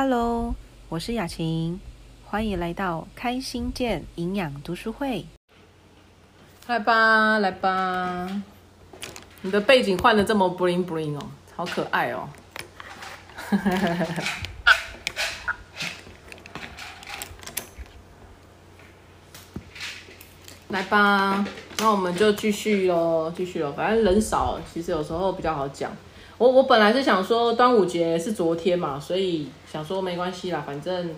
Hello，我是雅琴，欢迎来到开心健营养读书会。来吧，来吧，你的背景换的这么 bling bling 哦，好可爱哦。来吧，那我们就继续喽，继续喽。反正人少，其实有时候比较好讲。我我本来是想说端午节是昨天嘛，所以想说没关系啦，反正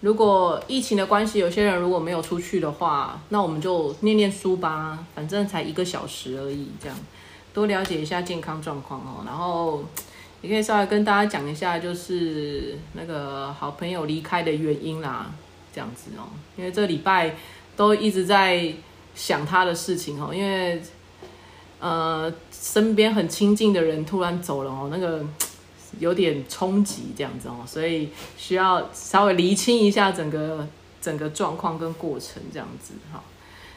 如果疫情的关系，有些人如果没有出去的话，那我们就念念书吧，反正才一个小时而已，这样多了解一下健康状况哦。然后也可以稍微跟大家讲一下，就是那个好朋友离开的原因啦，这样子哦，因为这礼拜都一直在。想他的事情哦，因为呃身边很亲近的人突然走了哦，那个有点冲击这样子哦，所以需要稍微厘清一下整个整个状况跟过程这样子哈，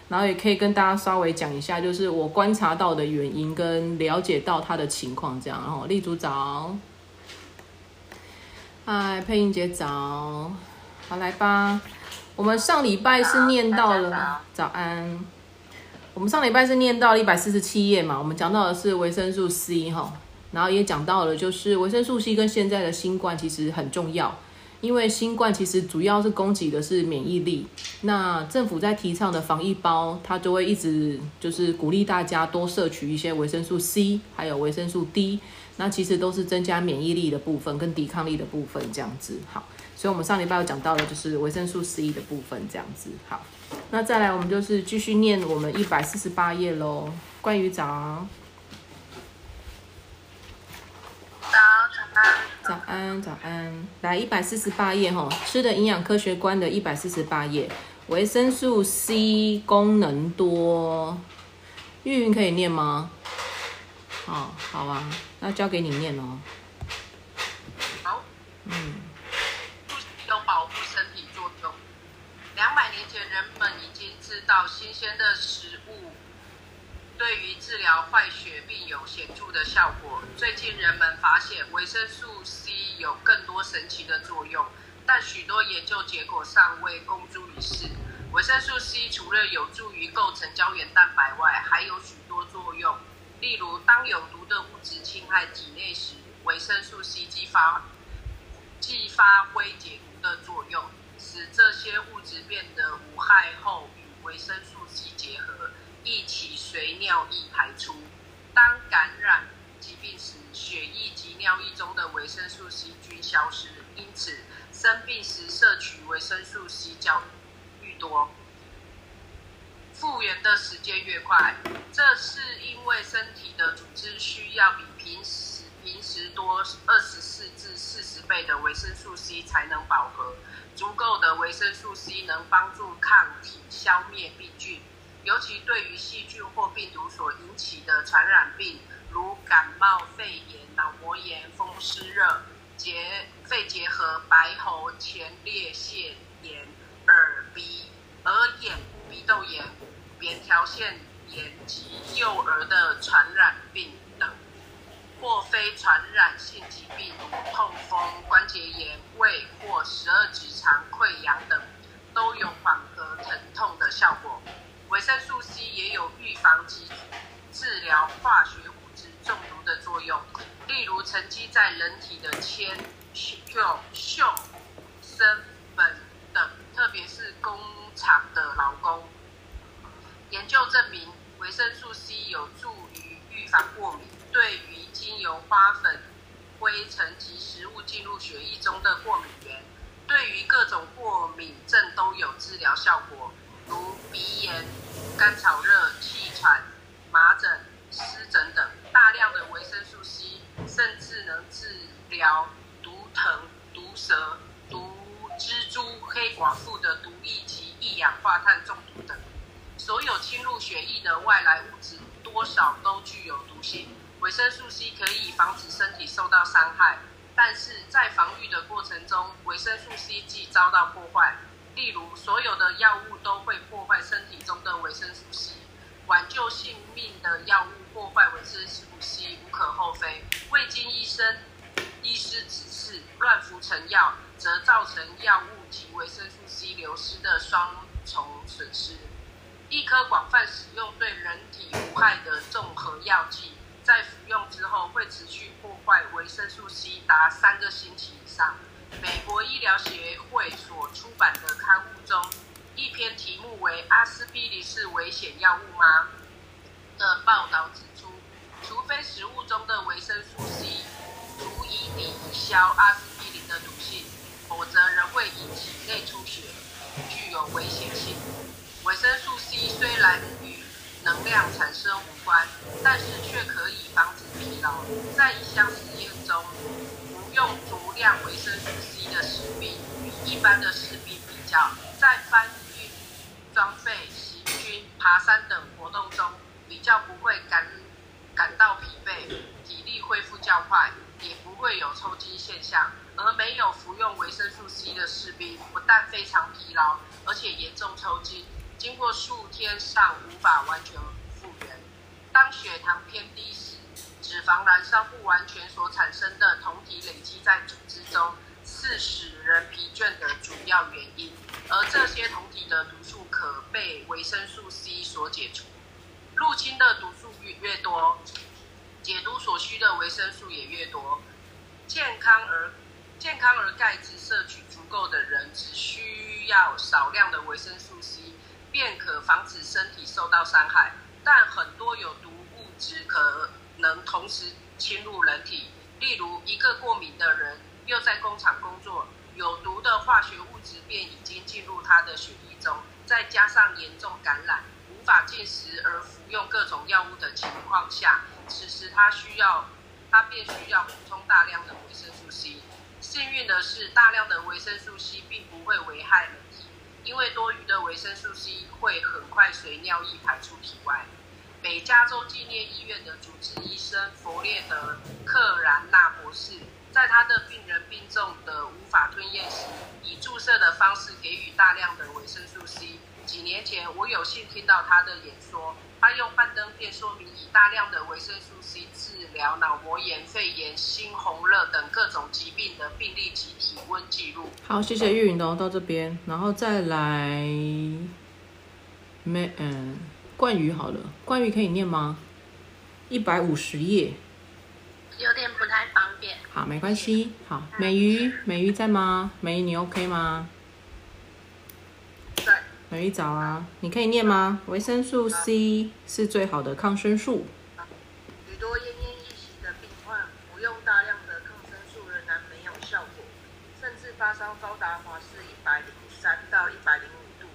然后也可以跟大家稍微讲一下，就是我观察到的原因跟了解到他的情况这样，然后立足早，嗨配音姐早，好来吧。我们上礼拜是念到了早安，我们上礼拜是念到了一百四十七页嘛，我们讲到的是维生素 C 哈，然后也讲到了就是维生素 C 跟现在的新冠其实很重要，因为新冠其实主要是攻击的是免疫力，那政府在提倡的防疫包，它就会一直就是鼓励大家多摄取一些维生素 C，还有维生素 D，那其实都是增加免疫力的部分跟抵抗力的部分这样子好。所以，我们上礼拜有讲到的，就是维生素 C 的部分，这样子。好，那再来，我们就是继续念我们一百四十八页喽。关于早，早早安，早安，早安。来，一百四十八页哈，吃的营养科学观的一百四十八页，维生素 C 功能多。玉云可以念吗？好，好啊，那交给你念哦。好，嗯。有保护身体作用两百年前，人们已经知道新鲜的食物对于治疗坏血病有显著的效果。最近，人们发现维生素 C 有更多神奇的作用，但许多研究结果尚未公诸于世。维生素 C 除了有助于构成胶原蛋白外，还有许多作用。例如，当有毒的物质侵害体内时，维生素 C 激发即发挥解毒的作用。使这些物质变得无害后，与维生素 C 结合，一起随尿液排出。当感染疾病时，血液及尿液中的维生素 C 均消失，因此生病时摄取维生素 C 较愈多，复原的时间越快。这是因为身体的组织需要比平时平时多二十四至四十倍的维生素 C 才能饱和。足够的维生素 C 能帮助抗体消灭病菌，尤其对于细菌或病毒所引起的传染病，如感冒、肺炎、脑膜炎、风湿热、结肺结核、白喉、前列腺炎、耳鼻耳眼鼻窦炎、扁桃腺炎及幼儿的传染病等。或非传染性疾病，如痛风、关节炎、胃或十二指肠溃疡等，都有缓和疼痛的效果。维生素 C 也有预防及治疗化学物质中毒的作用，例如沉积在人体的铅、汞、溴、砷、苯等，特别是工厂的劳工。研究证明，维生素 C 有助于预防过敏。对于经由花粉、灰尘及食物进入血液中的过敏源，对于各种过敏症都有治疗效果，如鼻炎、干草热、气喘、麻疹、湿疹等。大量的维生素 C 甚至能治疗毒藤、毒蛇、毒蜘蛛、黑寡妇的毒液及一氧化碳中毒等。所有侵入血液的外来物质，多少都具有毒性。维生素 C 可以防止身体受到伤害，但是在防御的过程中，维生素 C 即遭到破坏。例如，所有的药物都会破坏身体中的维生素 C。挽救性命的药物破坏维生素 C 无可厚非。未经医生医师指示乱服成药，则造成药物及维生素 C 流失的双重损失。一颗广泛使用对人体无害的综合药剂，在服用之后会持续破坏维生素 C 达三个星期以上。美国医疗协会所出版的刊物中，一篇题目为“阿司匹林是危险药物吗”的报道指出，除非食物中的维生素 C 足以抵消阿司匹林的毒性，否则仍会引起内出血，具有危险性。维生素 C 虽然与能量产生无关，但是却可以防止疲劳。在一项实验中，用足量维生素 C 的士兵与一般的士兵比较，在搬运装备、行军、爬山等活动中，比较不会感感到疲惫，体力恢复较快，也不会有抽筋现象。而没有服用维生素 C 的士兵，不但非常疲劳，而且严重抽筋。经过数天尚无法完全复原。当血糖偏低时，脂肪燃烧不完全所产生的酮体累积在组织中，是使人疲倦的主要原因。而这些酮体的毒素可被维生素 C 所解除。入侵的毒素越越多，解毒所需的维生素也越多。健康而健康而钙质摄取足够的人，只需要少量的维生素 C。便可防止身体受到伤害，但很多有毒物质可能同时侵入人体。例如，一个过敏的人又在工厂工作，有毒的化学物质便已经进入他的血液中。再加上严重感染、无法进食而服用各种药物的情况下，此时他需要，他便需要补充大量的维生素 C。幸运的是，大量的维生素 C 并不会危害人体。因为多余的维生素 C 会很快随尿液排出体外。北加州纪念医院的主治医生弗列德·克兰纳博士，在他的病人病重的无法吞咽时，以注射的方式给予大量的维生素 C。几年前，我有幸听到他的演说。他用幻灯片说明以大量的维生素 C 治疗脑膜炎、肺炎、猩红热等各种疾病的病例及体温记录。好，谢谢玉云哦，到这边，然后再来，没嗯，冠宇好了，冠宇可以念吗？一百五十页。有点不太方便。好，没关系。好，美鱼，美鱼在吗？美鱼，你 OK 吗？美鱼早啊，你可以念吗？维生素 C 是最好的抗生素奄一息的病患服用大量的抗生素仍然没有效果，甚至发烧高达华氏一百零三到一百零五度。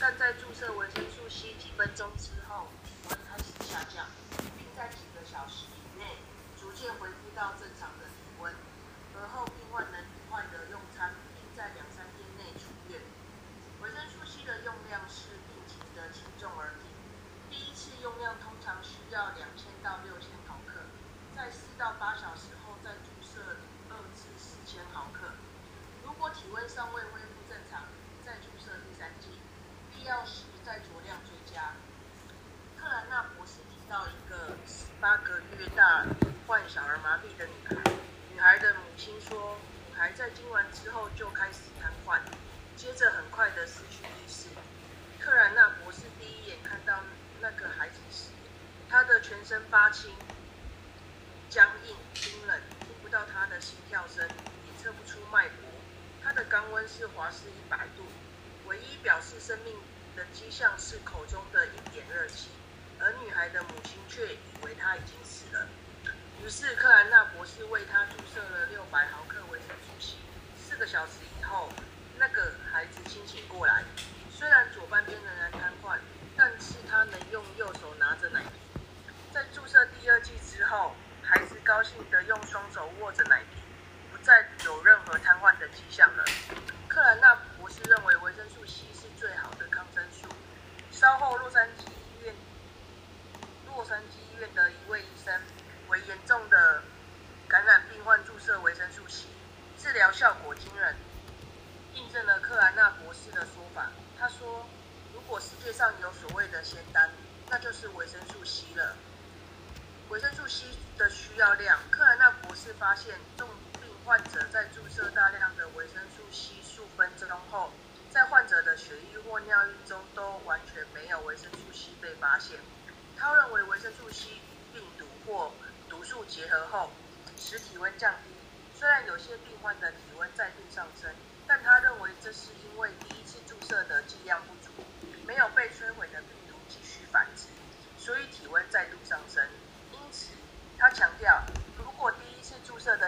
但在注射维生素 C 几分钟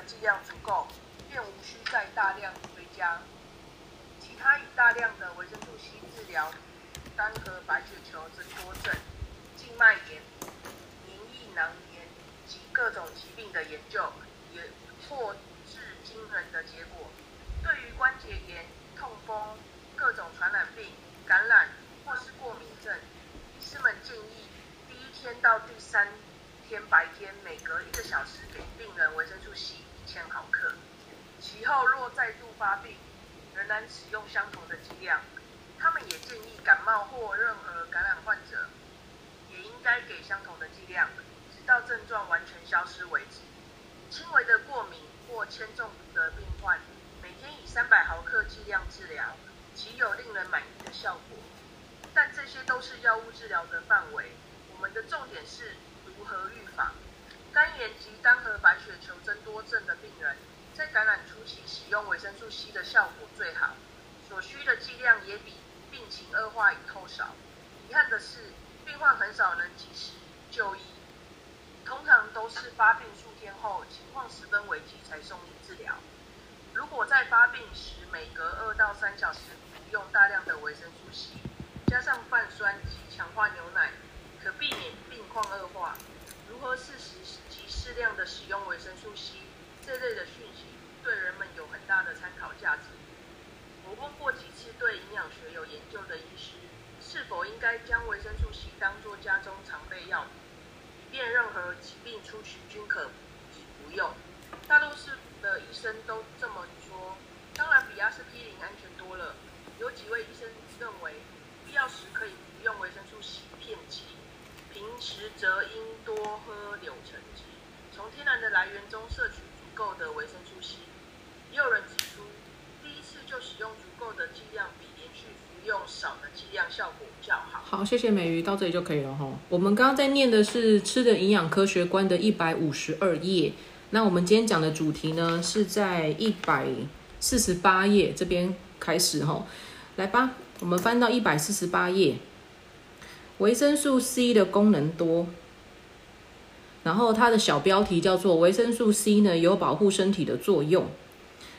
剂量足够，便无需再大量追加。其他以大量的维生素 C 治疗单核白血球增多症、静脉炎、免疫囊炎及各种疾病的研究，也获致惊人的结果。对于关节炎、痛风、各种传染病、感染或是过敏症，医师们建议第一天到第三天白天每隔一个小时给病人维生素 C 千毫克，其后若再度发病，仍然使用相同的剂量。他们也建议感冒或任何感染患者，也应该给相同的剂量，直到症状完全消失为止。轻微的过敏或铅中毒的病患，每天以三百毫克剂量治疗，其有令人满意的效果。但这些都是药物治疗的范围，我们的重点是如何预防。肝炎及单核白血球增多症的病人，在感染初期使用维生素 C 的效果最好，所需的剂量也比病情恶化以后少。遗憾的是，病患很少能及时就医，通常都是发病数天后，情况十分危急才送医治疗。如果在发病时每隔二到三小时服用大量的维生素 C，加上泛酸及强化牛奶，可避免病况恶化。如何适时适量的使用维生素 C 这类的讯息，对人们有很大的参考价值。我问过几次对营养学有研究的医师，是否应该将维生素 C 当作家中常备药，以便任何疾病初期均可以服用。大多数的医生都这么说，当然比阿司匹林安全多了。有几位医生认为，必要时可以服用维生素 C 片剂，平时则应多喝柳橙，从天然的来源中摄取足够的维生素 C。也有人指出，第一次就使用足够的剂量，比连续服用少的剂量效果较好。好，谢谢美鱼，到这里就可以了哈。我们刚刚在念的是《吃的营养科学观》的一百五十二页。那我们今天讲的主题呢，是在一百四十八页这边开始哈。来吧，我们翻到一百四十八页，维生素 C 的功能多。然后它的小标题叫做“维生素 C 呢有保护身体的作用”。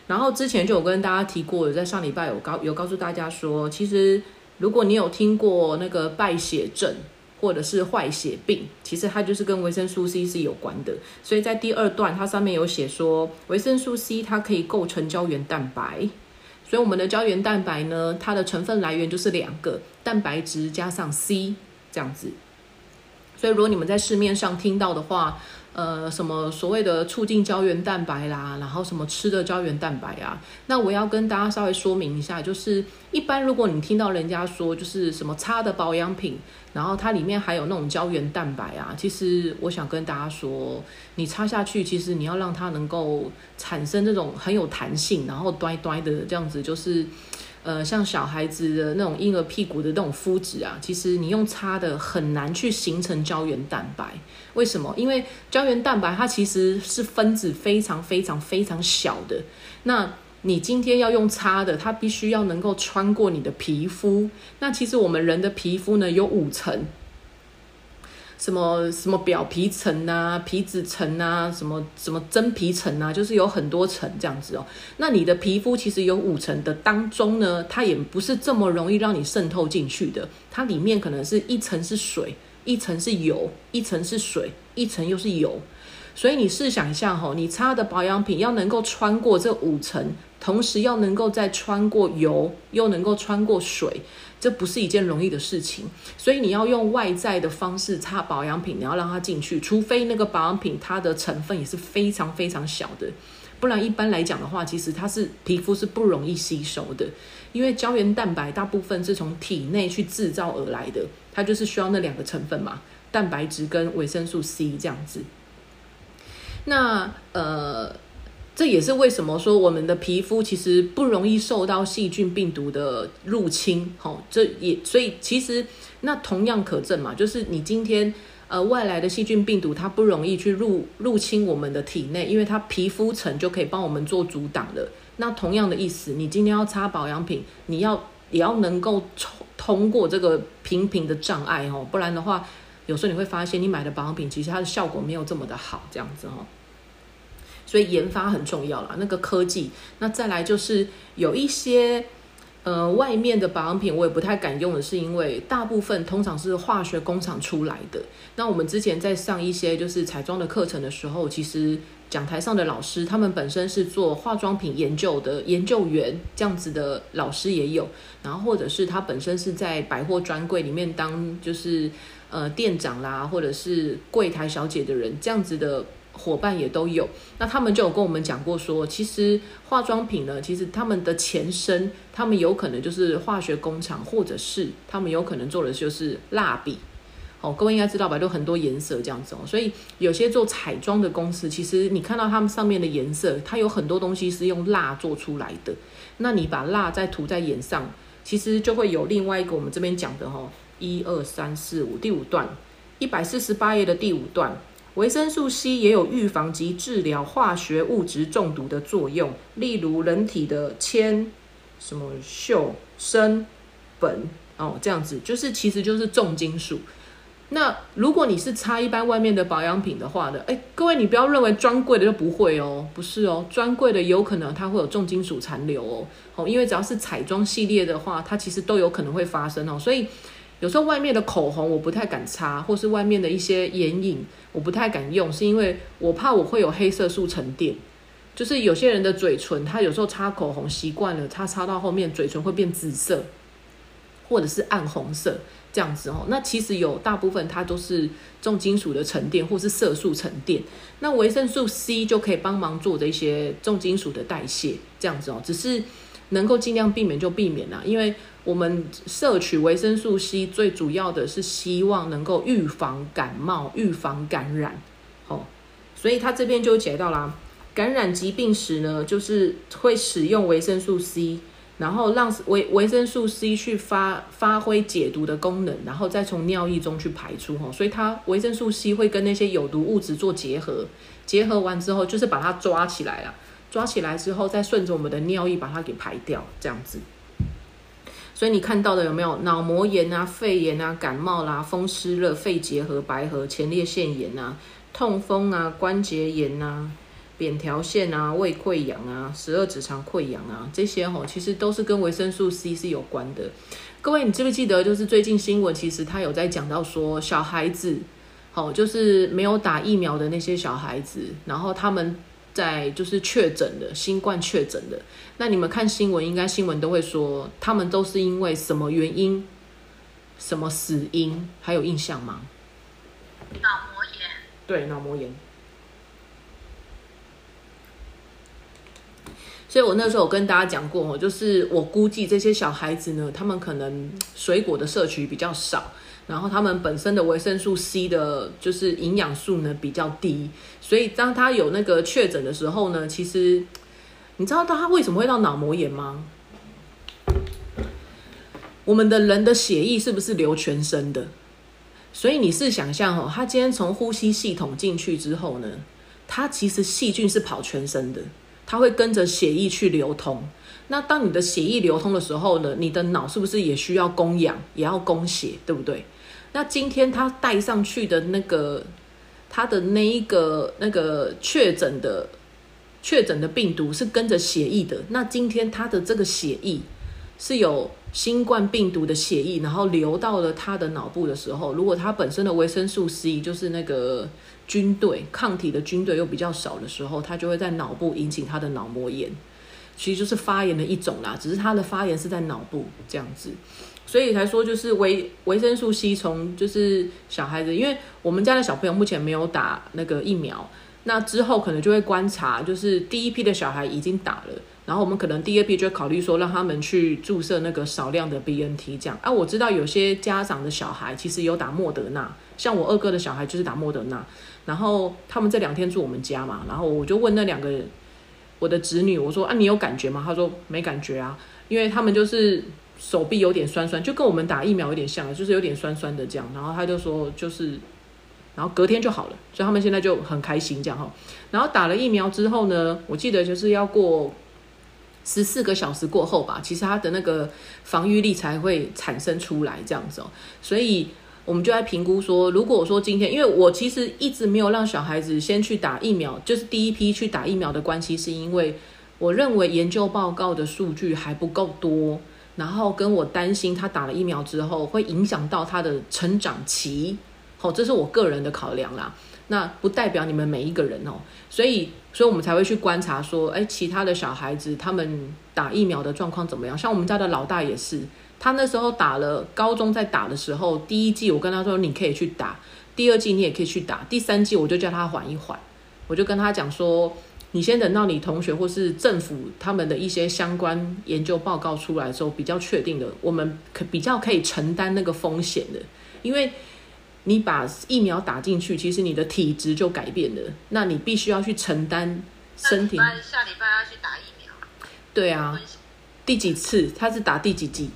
然后之前就有跟大家提过，有在上礼拜有告有告诉大家说，其实如果你有听过那个败血症或者是坏血病，其实它就是跟维生素 C 是有关的。所以在第二段它上面有写说，维生素 C 它可以构成胶原蛋白。所以我们的胶原蛋白呢，它的成分来源就是两个蛋白质加上 C 这样子。所以如果你们在市面上听到的话，呃，什么所谓的促进胶原蛋白啦，然后什么吃的胶原蛋白啊，那我要跟大家稍微说明一下，就是一般如果你听到人家说就是什么擦的保养品，然后它里面还有那种胶原蛋白啊，其实我想跟大家说，你擦下去，其实你要让它能够产生这种很有弹性，然后端端的这样子，就是。呃，像小孩子的那种婴儿屁股的那种肤质啊，其实你用擦的很难去形成胶原蛋白。为什么？因为胶原蛋白它其实是分子非常非常非常小的。那你今天要用擦的，它必须要能够穿过你的皮肤。那其实我们人的皮肤呢有五层。什么什么表皮层啊、皮脂层啊、什么什么真皮层啊，就是有很多层这样子哦。那你的皮肤其实有五层的当中呢，它也不是这么容易让你渗透进去的。它里面可能是一层是水，一层是油，一层是水，一层又是油。所以你试想一下哈，你擦的保养品要能够穿过这五层，同时要能够再穿过油，又能够穿过水。这不是一件容易的事情，所以你要用外在的方式擦保养品，你要让它进去，除非那个保养品它的成分也是非常非常小的，不然一般来讲的话，其实它是皮肤是不容易吸收的，因为胶原蛋白大部分是从体内去制造而来的，它就是需要那两个成分嘛，蛋白质跟维生素 C 这样子。那呃。这也是为什么说我们的皮肤其实不容易受到细菌病毒的入侵。好，这也所以其实那同样可证嘛，就是你今天呃外来的细菌病毒它不容易去入入侵我们的体内，因为它皮肤层就可以帮我们做阻挡的。那同样的意思，你今天要擦保养品，你要也要能够通通过这个频频的障碍哦，不然的话，有时候你会发现你买的保养品其实它的效果没有这么的好，这样子哦。所以研发很重要啦，那个科技。那再来就是有一些呃外面的保养品，我也不太敢用的，是因为大部分通常是化学工厂出来的。那我们之前在上一些就是彩妆的课程的时候，其实讲台上的老师，他们本身是做化妆品研究的研究员，这样子的老师也有。然后或者是他本身是在百货专柜里面当就是呃店长啦，或者是柜台小姐的人，这样子的。伙伴也都有，那他们就有跟我们讲过说，其实化妆品呢，其实他们的前身，他们有可能就是化学工厂，或者是他们有可能做的就是蜡笔。哦，各位应该知道吧，都很多颜色这样子哦，所以有些做彩妆的公司，其实你看到他们上面的颜色，它有很多东西是用蜡做出来的。那你把蜡再涂在眼上，其实就会有另外一个我们这边讲的哈，一二三四五第五段，一百四十八页的第五段。维生素 C 也有预防及治疗化学物质中毒的作用，例如人体的铅、什么溴、砷、苯哦，这样子就是其实就是重金属。那如果你是擦一般外面的保养品的话呢？哎，各位你不要认为专柜的就不会哦，不是哦，专柜的有可能它会有重金属残留哦，哦，因为只要是彩妆系列的话，它其实都有可能会发生哦，所以。有时候外面的口红我不太敢擦，或是外面的一些眼影我不太敢用，是因为我怕我会有黑色素沉淀。就是有些人的嘴唇，他有时候擦口红习惯了，他擦到后面嘴唇会变紫色，或者是暗红色这样子哦。那其实有大部分它都是重金属的沉淀，或是色素沉淀。那维生素 C 就可以帮忙做这些重金属的代谢，这样子哦。只是能够尽量避免就避免啦，因为。我们摄取维生素 C 最主要的是希望能够预防感冒、预防感染，哦，所以他这边就解到啦，感染疾病时呢，就是会使用维生素 C，然后让维维生素 C 去发发挥解毒的功能，然后再从尿液中去排出，哦，所以它维生素 C 会跟那些有毒物质做结合，结合完之后就是把它抓起来了，抓起来之后再顺着我们的尿液把它给排掉，这样子。所以你看到的有没有脑膜炎啊、肺炎啊、感冒啦、风湿热、肺结核、白核、前列腺炎啊、痛风啊、关节炎啊、扁桃腺啊、胃溃疡啊、十二指肠溃疡啊，这些吼其实都是跟维生素 C 是有关的。各位，你记不记得就是最近新闻，其实他有在讲到说小孩子，好就是没有打疫苗的那些小孩子，然后他们。在就是确诊的新冠确诊的，那你们看新闻，应该新闻都会说他们都是因为什么原因，什么死因，还有印象吗？脑膜炎。对，脑膜炎。所以我那时候有跟大家讲过哦，就是我估计这些小孩子呢，他们可能水果的摄取比较少。然后他们本身的维生素 C 的，就是营养素呢比较低，所以当他有那个确诊的时候呢，其实你知道他为什么会到脑膜炎吗？我们的人的血液是不是流全身的？所以你是想象哦，他今天从呼吸系统进去之后呢，他其实细菌是跑全身的，他会跟着血液去流通。那当你的血液流通的时候呢，你的脑是不是也需要供氧，也要供血，对不对？那今天他带上去的那个，他的那一个那个确诊的确诊的病毒是跟着血液的。那今天他的这个血液是有新冠病毒的血液，然后流到了他的脑部的时候，如果他本身的维生素 C 就是那个军队抗体的军队又比较少的时候，他就会在脑部引起他的脑膜炎，其实就是发炎的一种啦，只是他的发炎是在脑部这样子。所以才说就是维维生素 C 从就是小孩子，因为我们家的小朋友目前没有打那个疫苗，那之后可能就会观察，就是第一批的小孩已经打了，然后我们可能第二批就考虑说让他们去注射那个少量的 BNT 这样。啊，我知道有些家长的小孩其实有打莫德纳，像我二哥的小孩就是打莫德纳，然后他们这两天住我们家嘛，然后我就问那两个我的侄女，我说啊，你有感觉吗？她说没感觉啊，因为他们就是手臂有点酸酸，就跟我们打疫苗有点像，就是有点酸酸的这样。然后他就说就是，然后隔天就好了，所以他们现在就很开心这样哈。然后打了疫苗之后呢，我记得就是要过十四个小时过后吧，其实他的那个防御力才会产生出来这样子哦。所以我们就在评估说，如果说今天，因为我其实一直没有让小孩子先去打疫苗，就是第一批去打疫苗的关系，是因为我认为研究报告的数据还不够多，然后跟我担心他打了疫苗之后会影响到他的成长期，好，这是我个人的考量啦。那不代表你们每一个人哦，所以，所以我们才会去观察说，哎，其他的小孩子他们打疫苗的状况怎么样？像我们家的老大也是，他那时候打了高中在打的时候，第一季我跟他说你可以去打，第二季你也可以去打，第三季我就叫他缓一缓，我就跟他讲说，你先等到你同学或是政府他们的一些相关研究报告出来之后，比较确定的，我们可比较可以承担那个风险的，因为。你把疫苗打进去，其实你的体质就改变了。那你必须要去承担身体。下礼拜要去打疫苗。对啊，第几次？他是打第几剂？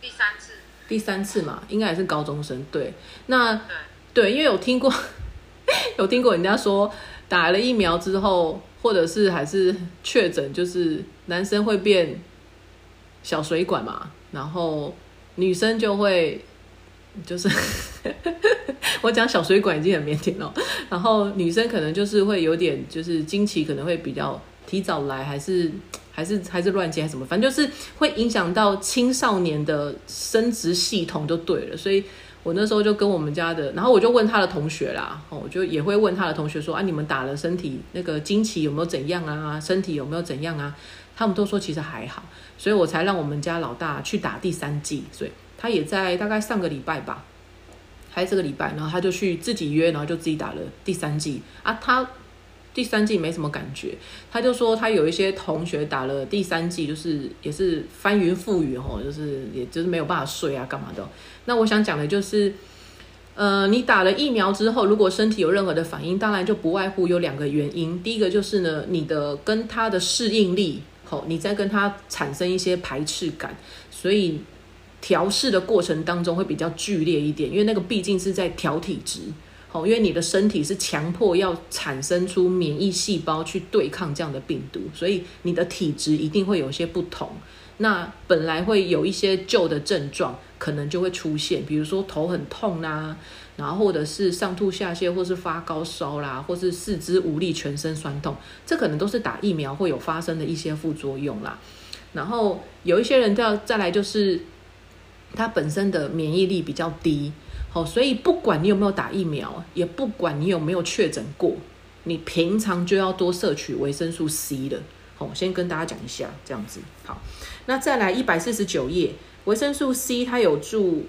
第三次。第三次嘛，应该也是高中生。对，那对，因为有听过，有听过人家说打了疫苗之后，或者是还是确诊，就是男生会变小水管嘛，然后女生就会。就是 我讲小水管已经很腼腆了，然后女生可能就是会有点，就是经期可能会比较提早来，还是还是还是乱接还是什么，反正就是会影响到青少年的生殖系统就对了。所以我那时候就跟我们家的，然后我就问他的同学啦，哦，我就也会问他的同学说啊，你们打了身体那个经期有没有怎样啊？身体有没有怎样啊？他们都说其实还好，所以我才让我们家老大去打第三剂，所以。他也在大概上个礼拜吧，还是这个礼拜，然后他就去自己约，然后就自己打了第三季啊。他第三季没什么感觉，他就说他有一些同学打了第三季，就是也是翻云覆雨吼，就是也就是没有办法睡啊，干嘛的。那我想讲的就是，呃，你打了疫苗之后，如果身体有任何的反应，当然就不外乎有两个原因。第一个就是呢，你的跟它的适应力，吼，你在跟它产生一些排斥感，所以。调试的过程当中会比较剧烈一点，因为那个毕竟是在调体质，好，因为你的身体是强迫要产生出免疫细胞去对抗这样的病毒，所以你的体质一定会有些不同。那本来会有一些旧的症状，可能就会出现，比如说头很痛啦，然后或者是上吐下泻，或是发高烧啦，或是四肢无力、全身酸痛，这可能都是打疫苗会有发生的一些副作用啦。然后有一些人再再来就是。它本身的免疫力比较低，好，所以不管你有没有打疫苗，也不管你有没有确诊过，你平常就要多摄取维生素 C 的。好，先跟大家讲一下，这样子。好，那再来一百四十九页，维生素 C 它有助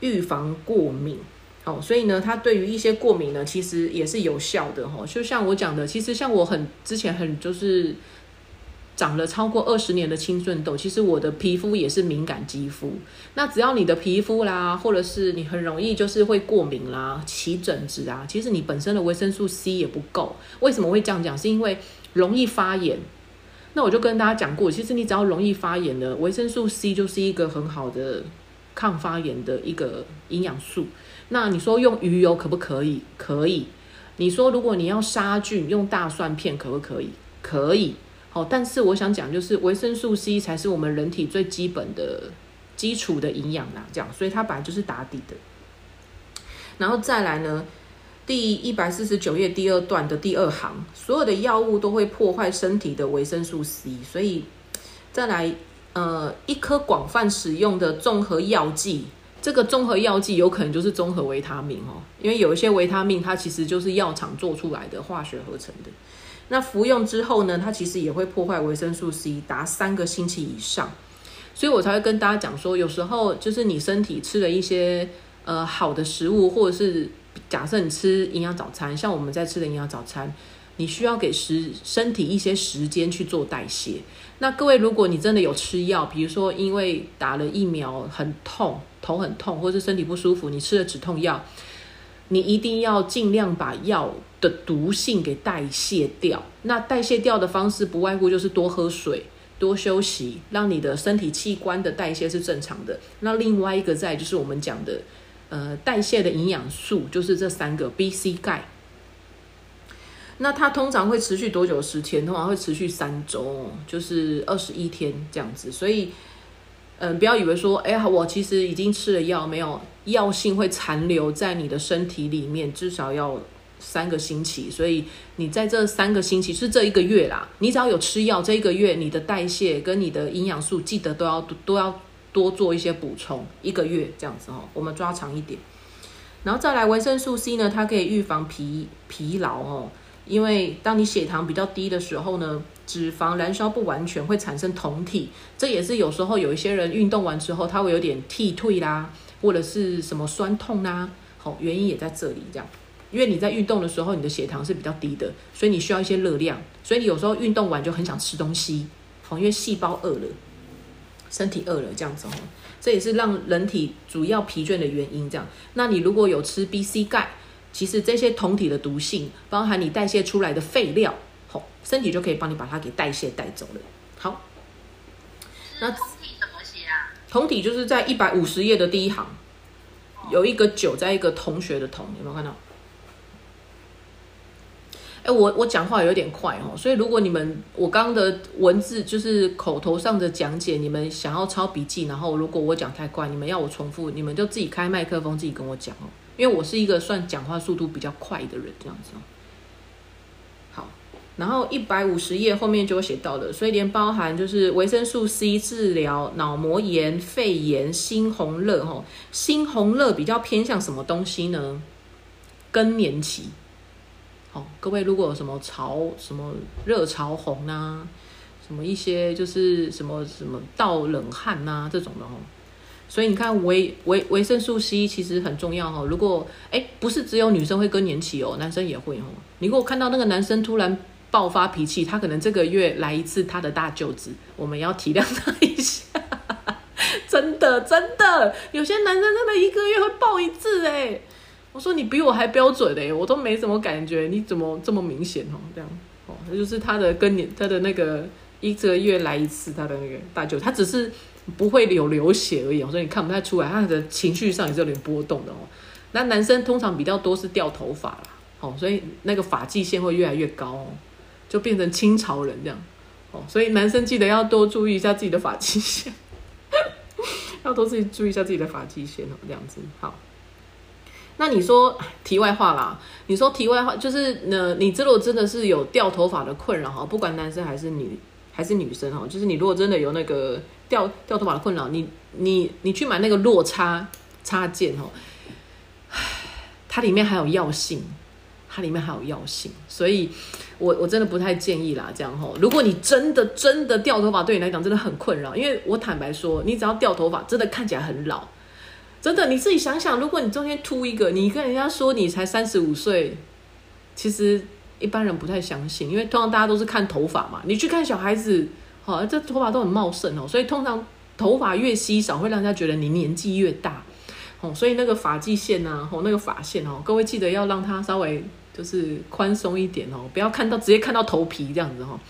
预防过敏，哦，所以呢，它对于一些过敏呢，其实也是有效的。哈，就像我讲的，其实像我很之前很就是。长了超过二十年的青春痘，其实我的皮肤也是敏感肌肤。那只要你的皮肤啦，或者是你很容易就是会过敏啦、起疹子啊，其实你本身的维生素 C 也不够。为什么会这样讲？是因为容易发炎。那我就跟大家讲过，其实你只要容易发炎的，维生素 C 就是一个很好的抗发炎的一个营养素。那你说用鱼油可不可以？可以。你说如果你要杀菌，用大蒜片可不可以？可以。好，但是我想讲，就是维生素 C 才是我们人体最基本的基础的营养啦，这样，所以它本来就是打底的。然后再来呢，第一百四十九页第二段的第二行，所有的药物都会破坏身体的维生素 C，所以再来，呃，一颗广泛使用的综合药剂，这个综合药剂有可能就是综合维他命哦，因为有一些维他命它其实就是药厂做出来的化学合成的。那服用之后呢，它其实也会破坏维生素 C 达三个星期以上，所以我才会跟大家讲说，有时候就是你身体吃了一些呃好的食物，或者是假设你吃营养早餐，像我们在吃的营养早餐，你需要给食身体一些时间去做代谢。那各位，如果你真的有吃药，比如说因为打了疫苗很痛，头很痛，或是身体不舒服，你吃了止痛药。你一定要尽量把药的毒性给代谢掉。那代谢掉的方式不外乎就是多喝水、多休息，让你的身体器官的代谢是正常的。那另外一个在就是我们讲的，呃，代谢的营养素就是这三个 B、C、钙。那它通常会持续多久时间？通常会持续三周，就是二十一天这样子。所以，嗯，不要以为说，哎呀，我其实已经吃了药，没有药性会残留在你的身体里面，至少要三个星期。所以你在这三个星期是这一个月啦，你只要有吃药，这一个月你的代谢跟你的营养素记得都要都要多做一些补充，一个月这样子哦。我们抓长一点，然后再来维生素 C 呢，它可以预防疲疲劳哦。因为当你血糖比较低的时候呢，脂肪燃烧不完全会产生酮体，这也是有时候有一些人运动完之后他会有点替退啦，或者是什么酸痛啦，好，原因也在这里这样。因为你在运动的时候，你的血糖是比较低的，所以你需要一些热量，所以你有时候运动完就很想吃东西，好，因为细胞饿了，身体饿了这样子哦，这也是让人体主要疲倦的原因。这样，那你如果有吃 B、C、钙。其实这些酮体的毒性，包含你代谢出来的废料，好，身体就可以帮你把它给代谢带走了。好，那酮体怎么写啊？酮体就是在一百五十页的第一行，有一个九，在一个同学的同，有没有看到？哎，我我讲话有点快哦，所以如果你们我刚的文字就是口头上的讲解，你们想要抄笔记，然后如果我讲太快，你们要我重复，你们就自己开麦克风自己跟我讲哦。因为我是一个算讲话速度比较快的人，这样子哦。好，然后一百五十页后面就会写到的，所以连包含就是维生素 C 治疗脑膜炎、肺炎、猩红热哈。猩红热比较偏向什么东西呢？更年期。各位如果有什么潮、什么热潮红啊，什么一些就是什么什么盗冷汗呐这种的哦。所以你看维维维生素 C 其实很重要哦。如果哎不是只有女生会更年期哦，男生也会哦。你如果看到那个男生突然爆发脾气，他可能这个月来一次他的大舅子，我们要体谅他一下。真的真的，有些男生真的一个月会爆一次哎。我说你比我还标准哎，我都没什么感觉，你怎么这么明显哦？这样哦，那就是他的更年，他的那个一个月来一次他的那个大舅，他只是。不会有流血而已，所以你看不太出来，他的情绪上也是有点波动的哦。那男生通常比较多是掉头发啦，哦，所以那个发际线会越来越高哦，就变成清朝人这样哦。所以男生记得要多注意一下自己的发际线，要多自己注意一下自己的发际线哦，这样子好。那你说题外话啦，你说题外话就是呢，你如果真的是有掉头发的困扰哈，不管男生还是女还是女生哈，就是你如果真的有那个。掉掉头发的困扰，你你你去买那个落差插件哦，它里面还有药性，它里面还有药性，所以我我真的不太建议啦，这样吼。如果你真的真的掉头发对你来讲真的很困扰，因为我坦白说，你只要掉头发，真的看起来很老，真的你自己想想，如果你中间秃一个，你跟人家说你才三十五岁，其实一般人不太相信，因为通常大家都是看头发嘛，你去看小孩子。哦，这头发都很茂盛哦，所以通常头发越稀少，会让人家觉得你年纪越大。哦，所以那个发际线呐，哦，那个发线哦，各位记得要让它稍微就是宽松一点哦，不要看到直接看到头皮这样子哈。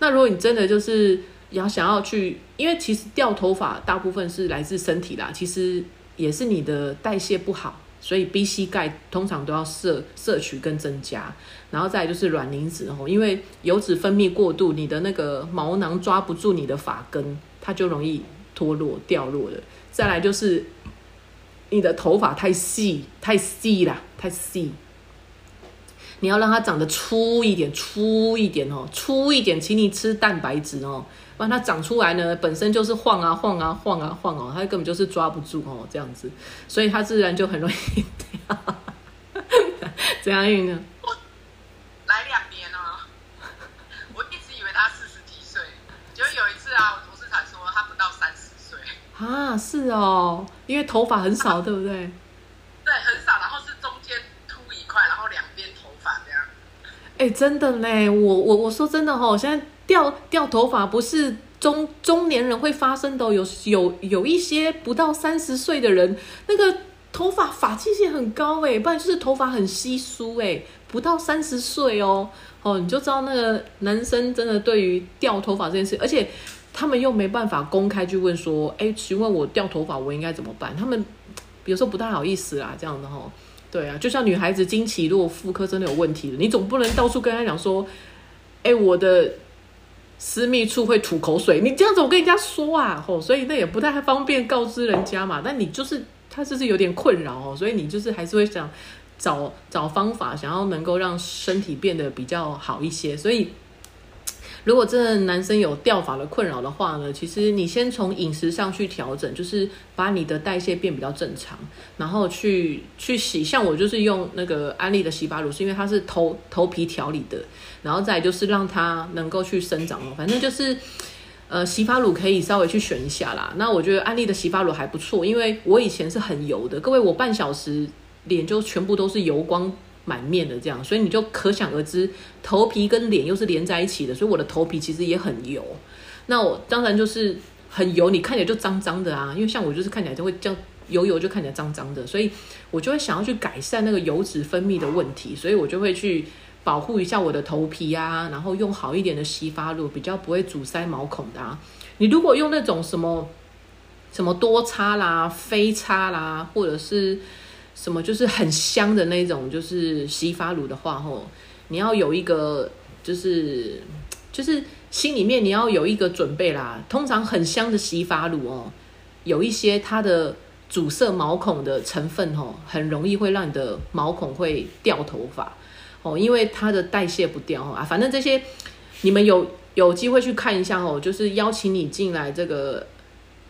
那如果你真的就是要想要去，因为其实掉头发大部分是来自身体啦，其实也是你的代谢不好。所以 B、C、钙通常都要摄摄取跟增加，然后再就是卵磷脂哦，因为油脂分泌过度，你的那个毛囊抓不住你的发根，它就容易脱落掉落了。再来就是你的头发太细太细啦，太细，你要让它长得粗一点，粗一点哦，粗一点，请你吃蛋白质哦。不然它长出来呢，本身就是晃啊晃啊晃啊晃哦，它根本就是抓不住哦，这样子，所以它自然就很容易 掉。怎样运呢？我来两年了，我一直以为他四十几岁，就有一次啊，我同事才说他不到三十岁。啊，是哦，因为头发很少，对不对？对，很少，然后是中间秃一块，然后两边头发这样。哎，真的嘞，我我我说真的哈，我现在。掉掉头发不是中中年人会发生的，有有有一些不到三十岁的人，那个头发发际线很高哎，不然就是头发很稀疏哎，不到三十岁哦哦，你就知道那个男生真的对于掉头发这件事，而且他们又没办法公开去问说，哎，请问我掉头发我应该怎么办？他们有时候不太好意思啦，这样的哈。对啊，就像女孩子经期如果妇科真的有问题了，你总不能到处跟她讲说，哎，我的私密处会吐口水，你这样子我跟人家说啊，吼，所以那也不太方便告知人家嘛。但你就是他就是有点困扰哦，所以你就是还是会想找找方法，想要能够让身体变得比较好一些，所以。如果真的男生有掉发的困扰的话呢，其实你先从饮食上去调整，就是把你的代谢变比较正常，然后去去洗。像我就是用那个安利的洗发乳，是因为它是头头皮调理的，然后再就是让它能够去生长哦。反正就是，呃，洗发乳可以稍微去选一下啦。那我觉得安利的洗发乳还不错，因为我以前是很油的，各位我半小时脸就全部都是油光。满面的这样，所以你就可想而知，头皮跟脸又是连在一起的，所以我的头皮其实也很油。那我当然就是很油，你看起来就脏脏的啊。因为像我就是看起来就会这样油油，就看起来脏脏的，所以我就会想要去改善那个油脂分泌的问题，所以我就会去保护一下我的头皮啊，然后用好一点的洗发露，比较不会阻塞毛孔的啊。你如果用那种什么什么多擦啦、飞擦啦，或者是。什么就是很香的那种，就是洗发乳的话，吼，你要有一个，就是就是心里面你要有一个准备啦。通常很香的洗发乳哦，有一些它的阻塞毛孔的成分，吼，很容易会让你的毛孔会掉头发，哦，因为它的代谢不掉啊。反正这些你们有有机会去看一下哦，就是邀请你进来这个。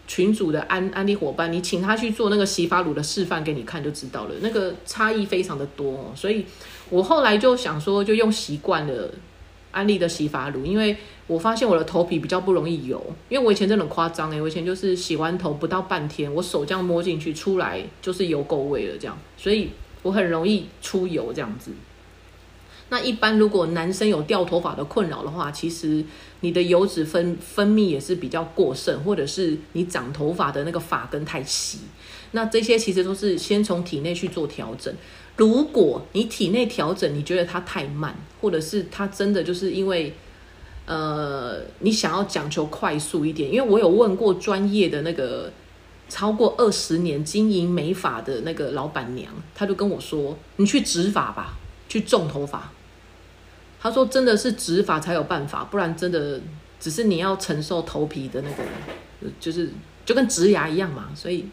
群主的安安利伙伴，你请他去做那个洗发乳的示范给你看就知道了，那个差异非常的多，所以我后来就想说，就用习惯了安利的洗发乳，因为我发现我的头皮比较不容易油，因为我以前真的很夸张诶，我以前就是洗完头不到半天，我手这样摸进去出来就是油够味了这样，所以我很容易出油这样子。那一般如果男生有掉头发的困扰的话，其实你的油脂分分泌也是比较过剩，或者是你长头发的那个发根太细。那这些其实都是先从体内去做调整。如果你体内调整，你觉得它太慢，或者是它真的就是因为，呃，你想要讲求快速一点，因为我有问过专业的那个超过二十年经营美发的那个老板娘，她就跟我说：“你去植发吧，去种头发。”他说：“真的是植发才有办法，不然真的只是你要承受头皮的那个，就是就跟植牙一样嘛。所以，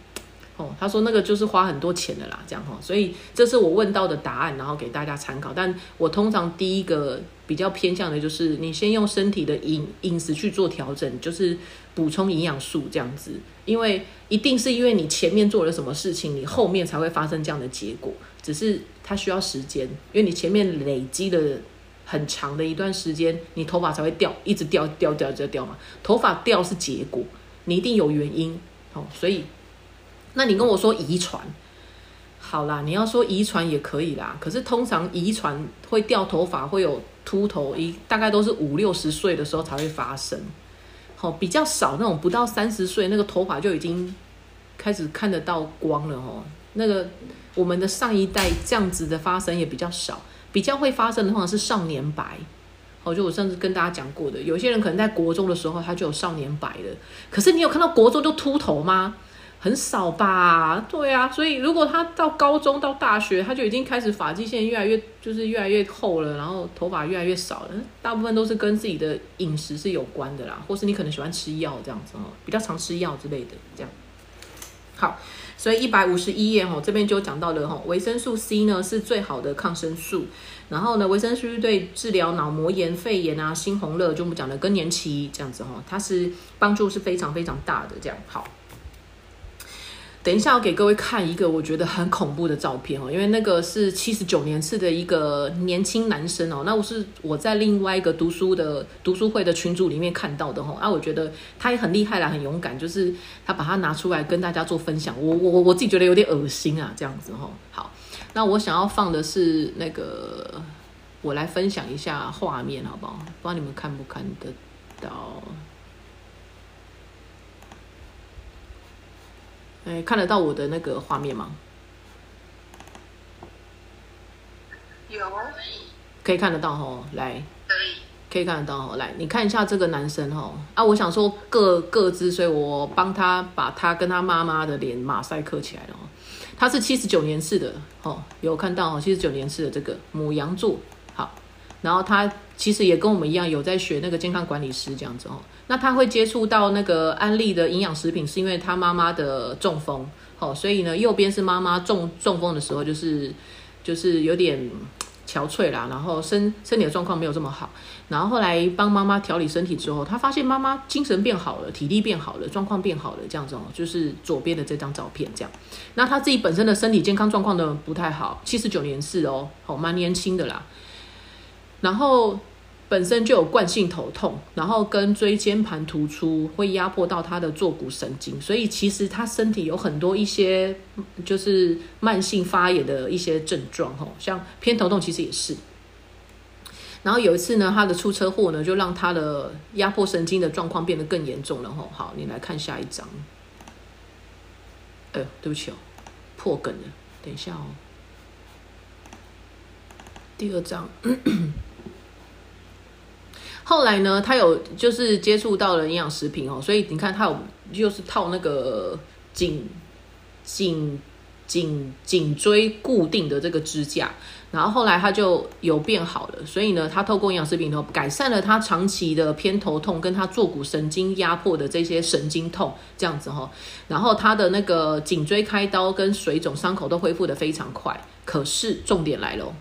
哦，他说那个就是花很多钱的啦，这样哈。所以这是我问到的答案，然后给大家参考。但我通常第一个比较偏向的就是你先用身体的饮饮食去做调整，就是补充营养素这样子。因为一定是因为你前面做了什么事情，你后面才会发生这样的结果。只是它需要时间，因为你前面累积的。”很长的一段时间，你头发才会掉，一直掉掉掉掉掉嘛。头发掉是结果，你一定有原因哦。所以，那你跟我说遗传，好啦，你要说遗传也可以啦。可是通常遗传会掉头发，会有秃头，一大概都是五六十岁的时候才会发生。好，比较少那种不到三十岁，那个头发就已经开始看得到光了哦。那个我们的上一代这样子的发生也比较少。比较会发生的话是少年白，哦，就我上次跟大家讲过的，有些人可能在国中的时候他就有少年白了，可是你有看到国中就秃头吗？很少吧？对啊，所以如果他到高中到大学，他就已经开始发际线越来越就是越来越厚了，然后头发越来越少了，大部分都是跟自己的饮食是有关的啦，或是你可能喜欢吃药这样子哦，比较常吃药之类的这样。好。所以一百五十一页哈，这边就讲到了哈，维生素 C 呢是最好的抗生素。然后呢，维生素对治疗脑膜炎、肺炎啊、猩红热，就我们讲的更年期这样子哈，它是帮助是非常非常大的。这样好。等一下，我给各位看一个我觉得很恐怖的照片哦，因为那个是七十九年次的一个年轻男生哦，那我是我在另外一个读书的读书会的群组里面看到的哈，啊，我觉得他也很厉害啦，很勇敢，就是他把它拿出来跟大家做分享，我我我自己觉得有点恶心啊，这样子哈。好，那我想要放的是那个，我来分享一下画面好不好？不知道你们看不看得到。哎，看得到我的那个画面吗？有，可以看得到哦，来，可以。看得到哦，来，你看一下这个男生哦，啊，我想说各各自，所以我帮他把他跟他妈妈的脸马赛克起来了哦，他是七十九年式的哦，有看到哦，七十九年式的这个母羊座。然后他其实也跟我们一样有在学那个健康管理师这样子哦。那他会接触到那个安利的营养食品，是因为他妈妈的中风，哦，所以呢，右边是妈妈中中风的时候，就是就是有点。憔悴啦，然后身身体的状况没有这么好，然后后来帮妈妈调理身体之后，他发现妈妈精神变好了，体力变好了，状况变好了，这样子哦，就是左边的这张照片这样。那他自己本身的身体健康状况呢不太好，七十九年是哦，哦蛮年轻的啦，然后。本身就有惯性头痛，然后跟椎间盘突出会压迫到他的坐骨神经，所以其实他身体有很多一些就是慢性发炎的一些症状，吼，像偏头痛其实也是。然后有一次呢，他的出车祸呢，就让他的压迫神经的状况变得更严重了，吼。好，你来看下一张。哎呦，对不起哦，破梗了，等一下哦。第二张。后来呢，他有就是接触到了营养食品哦，所以你看他有就是套那个颈颈颈颈椎固定的这个支架，然后后来他就有变好了，所以呢，他透过营养食品后改善了他长期的偏头痛，跟他坐骨神经压迫的这些神经痛这样子哈，然后他的那个颈椎开刀跟水肿伤口都恢复的非常快，可是重点来了。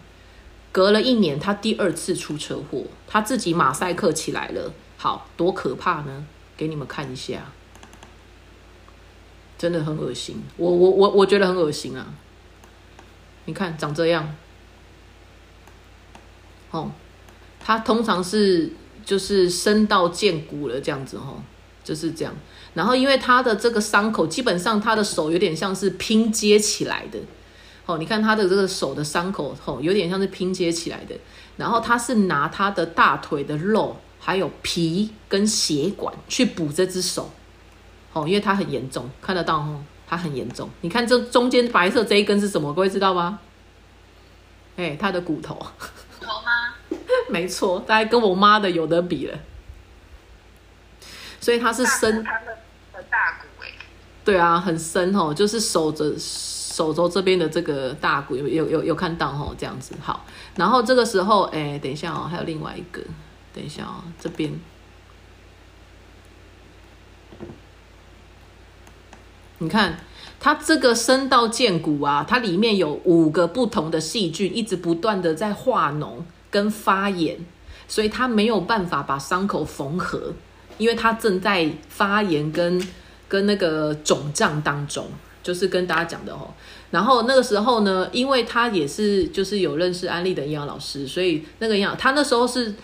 隔了一年，他第二次出车祸，他自己马赛克起来了，好多可怕呢！给你们看一下，真的很恶心，我我我我觉得很恶心啊！你看长这样，哦，他通常是就是深到见骨了这样子哦，就是这样。然后因为他的这个伤口，基本上他的手有点像是拼接起来的。哦，你看他的这个手的伤口，吼，有点像是拼接起来的。然后他是拿他的大腿的肉，还有皮跟血管去补这只手，哦，因为他很严重，看得到哦，它很严重。你看这中间白色这一根是什么？各位知道吗？哎，他的骨头。骨头吗？没错，大概跟我妈的有得比了。所以他是深。他的大骨哎。对啊，很深哦，就是守着。手肘这边的这个大骨有有有有看到哈，这样子好。然后这个时候，哎，等一下哦，还有另外一个，等一下哦，这边，你看它这个深到剑骨啊，它里面有五个不同的细菌，一直不断的在化脓跟发炎，所以它没有办法把伤口缝合，因为它正在发炎跟跟那个肿胀当中。就是跟大家讲的哦，然后那个时候呢，因为他也是就是有认识安利的营养老师，所以那个营养他那时候是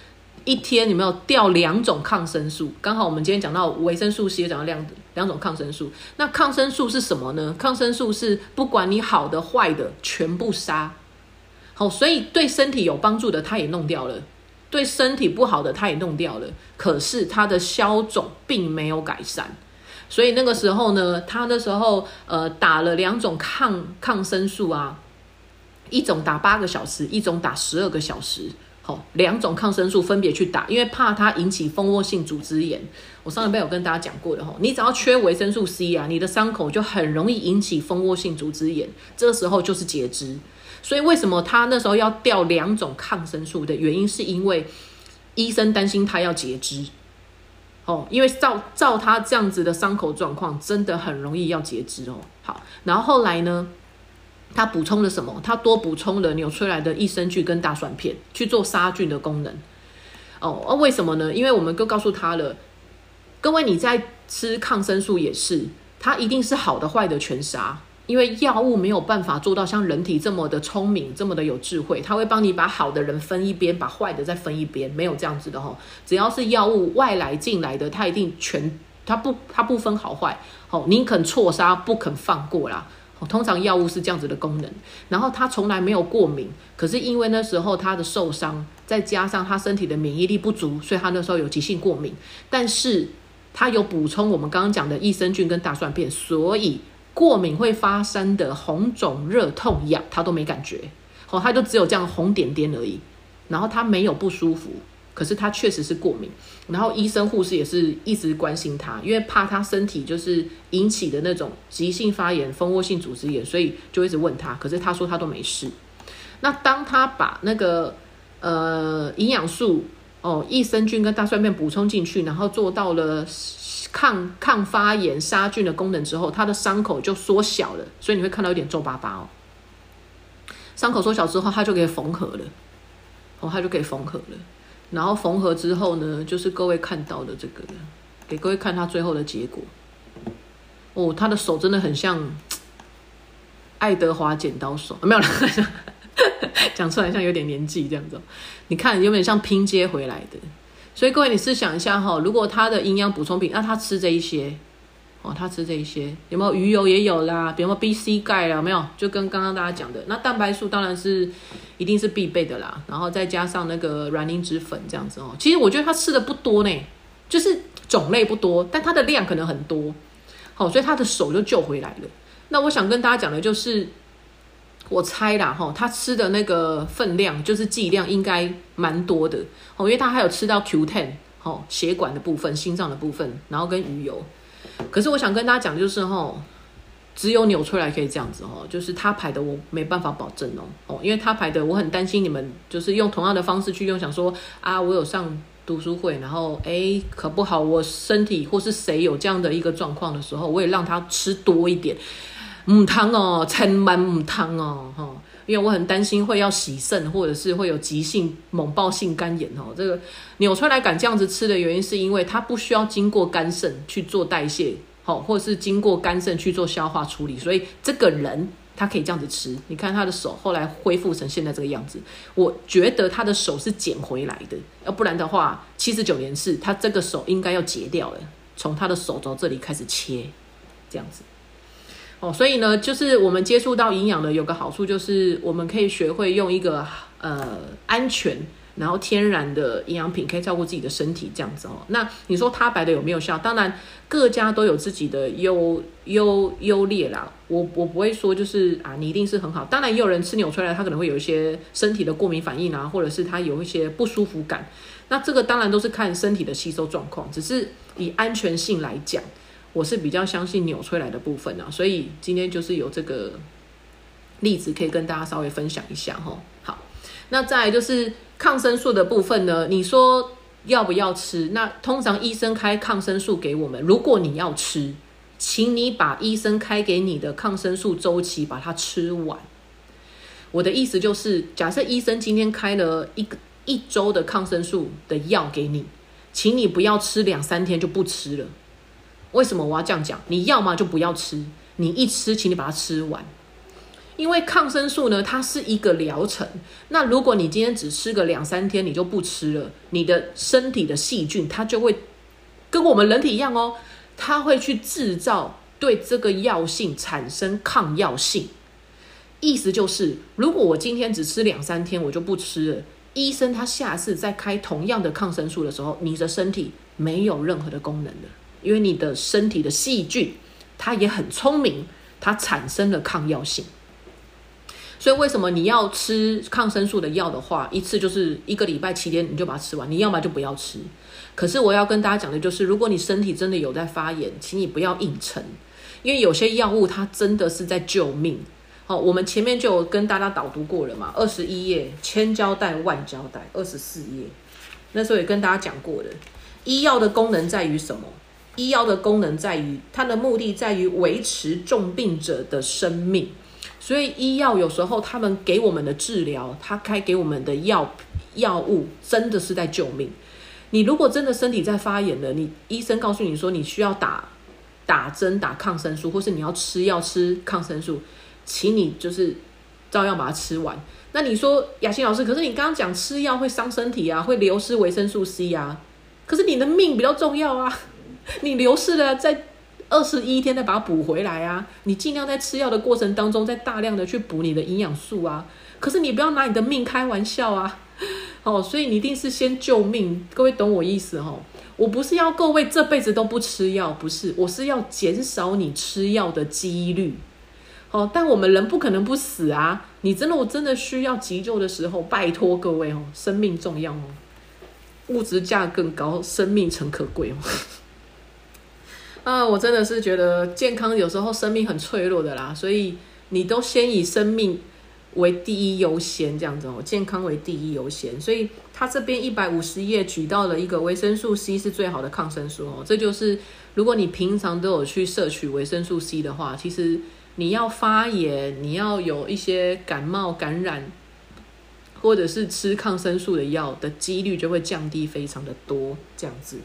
一天有没有掉两种抗生素？刚好我们今天讲到维生素 C，也讲到两两种抗生素。那抗生素是什么呢？抗生素是不管你好的坏的全部杀，好，所以对身体有帮助的他也弄掉了，对身体不好的他也弄掉了，可是他的消肿并没有改善。所以那个时候呢，他那时候呃打了两种抗抗生素啊，一种打八个小时，一种打十二个小时，好，两种抗生素分别去打，因为怕它引起蜂窝性组织炎。我上一辈有跟大家讲过的哈，你只要缺维生素 C 啊，你的伤口就很容易引起蜂窝性组织炎，这个时候就是截肢。所以为什么他那时候要调两种抗生素的原因，是因为医生担心他要截肢。哦，因为照照他这样子的伤口状况，真的很容易要截肢哦。好，然后后来呢，他补充了什么？他多补充了纽崔莱的益生菌跟大蒜片去做杀菌的功能。哦，啊，为什么呢？因为我们都告诉他了，各位你在吃抗生素也是，它一定是好的坏的全杀。因为药物没有办法做到像人体这么的聪明，这么的有智慧，他会帮你把好的人分一边，把坏的再分一边，没有这样子的哈。只要是药物外来进来的，他一定全，他不，他不分好坏，哦，宁肯错杀，不肯放过啦。通常药物是这样子的功能。然后他从来没有过敏，可是因为那时候他的受伤，再加上他身体的免疫力不足，所以他那时候有急性过敏。但是他有补充我们刚刚讲的益生菌跟大蒜片，所以。过敏会发生的红肿、热痛、痒，他都没感觉。哦，他就只有这样红点点而已，然后他没有不舒服，可是他确实是过敏，然后医生护士也是一直关心他，因为怕他身体就是引起的那种急性发炎、蜂窝性组织炎，所以就一直问他，可是他说他都没事。那当他把那个呃营养素哦益生菌跟大蒜片补充进去，然后做到了。抗抗发炎、杀菌的功能之后，它的伤口就缩小了，所以你会看到有点皱巴巴哦。伤口缩小之后，它就可以缝合了，哦，它就可以缝合了。然后缝合之后呢，就是各位看到的这个，给各位看它最后的结果。哦，他的手真的很像爱德华剪刀手，没有了，讲出来像有点年纪这样子。你看，有点像拼接回来的。所以各位，你试想一下哈，如果他的营养补充品，那他吃这一些，哦，他吃这一些，有没有鱼油也有啦，比如说 B、C、钙啦，有没有？就跟刚刚大家讲的，那蛋白素当然是一定是必备的啦，然后再加上那个软磷脂粉这样子哦。其实我觉得他吃的不多呢，就是种类不多，但它的量可能很多，好，所以他的手就救回来了。那我想跟大家讲的就是。我猜啦，哈，他吃的那个分量就是剂量应该蛮多的，哦，因为他还有吃到 Q10，哦，血管的部分、心脏的部分，然后跟鱼油。可是我想跟大家讲，就是哈，只有纽崔莱可以这样子哦，就是他排的我没办法保证哦，哦，因为他排的我很担心你们就是用同样的方式去用，想说啊，我有上读书会，然后哎，可不好，我身体或是谁有这样的一个状况的时候，我也让他吃多一点。母汤哦，千万母汤哦，哈，因为我很担心会要洗肾，或者是会有急性猛暴性肝炎哦。这个纽崔莱敢这样子吃的原因，是因为它不需要经过肝肾去做代谢，好，或者是经过肝肾去做消化处理，所以这个人他可以这样子吃。你看他的手后来恢复成现在这个样子，我觉得他的手是捡回来的，要不然的话，七十九年是他这个手应该要截掉了，从他的手肘这里开始切，这样子。哦，所以呢，就是我们接触到营养的有个好处，就是我们可以学会用一个呃安全然后天然的营养品，可以照顾自己的身体这样子哦。那你说它白的有没有效？当然各家都有自己的优优优劣啦。我我不会说就是啊，你一定是很好。当然也有人吃纽崔莱，他可能会有一些身体的过敏反应啊，或者是他有一些不舒服感。那这个当然都是看身体的吸收状况，只是以安全性来讲。我是比较相信纽崔莱的部分啊，所以今天就是有这个例子可以跟大家稍微分享一下哈。好，那再来就是抗生素的部分呢，你说要不要吃？那通常医生开抗生素给我们，如果你要吃，请你把医生开给你的抗生素周期把它吃完。我的意思就是，假设医生今天开了一个一周的抗生素的药给你，请你不要吃两三天就不吃了。为什么我要这样讲？你要么就不要吃，你一吃，请你把它吃完。因为抗生素呢，它是一个疗程。那如果你今天只吃个两三天，你就不吃了，你的身体的细菌它就会跟我们人体一样哦，它会去制造对这个药性产生抗药性。意思就是，如果我今天只吃两三天，我就不吃了，医生他下次再开同样的抗生素的时候，你的身体没有任何的功能了。因为你的身体的细菌，它也很聪明，它产生了抗药性。所以为什么你要吃抗生素的药的话，一次就是一个礼拜七天，你就把它吃完，你要么就不要吃。可是我要跟大家讲的就是，如果你身体真的有在发炎，请你不要硬撑，因为有些药物它真的是在救命。好，我们前面就有跟大家导读过了嘛，二十一页千交代万交代，二十四页，那时候也跟大家讲过的，医药的功能在于什么？医药的功能在于，它的目的在于维持重病者的生命，所以医药有时候他们给我们的治疗，他开给我们的药药物，真的是在救命。你如果真的身体在发炎了，你医生告诉你说你需要打打针打抗生素，或是你要吃药吃抗生素，请你就是照样把它吃完。那你说雅欣老师，可是你刚刚讲吃药会伤身体啊，会流失维生素 C 啊，可是你的命比较重要啊。你流失了，在二十一天再把它补回来啊！你尽量在吃药的过程当中，再大量的去补你的营养素啊！可是你不要拿你的命开玩笑啊！哦，所以你一定是先救命。各位懂我意思哦？我不是要各位这辈子都不吃药，不是，我是要减少你吃药的几率。哦，但我们人不可能不死啊！你真的我真的需要急救的时候，拜托各位哦，生命重要哦，物质价更高，生命诚可贵哦。啊，我真的是觉得健康有时候生命很脆弱的啦，所以你都先以生命为第一优先，这样子哦，健康为第一优先。所以他这边一百五十页举到了一个维生素 C 是最好的抗生素哦，这就是如果你平常都有去摄取维生素 C 的话，其实你要发炎，你要有一些感冒感染，或者是吃抗生素的药的几率就会降低非常的多，这样子。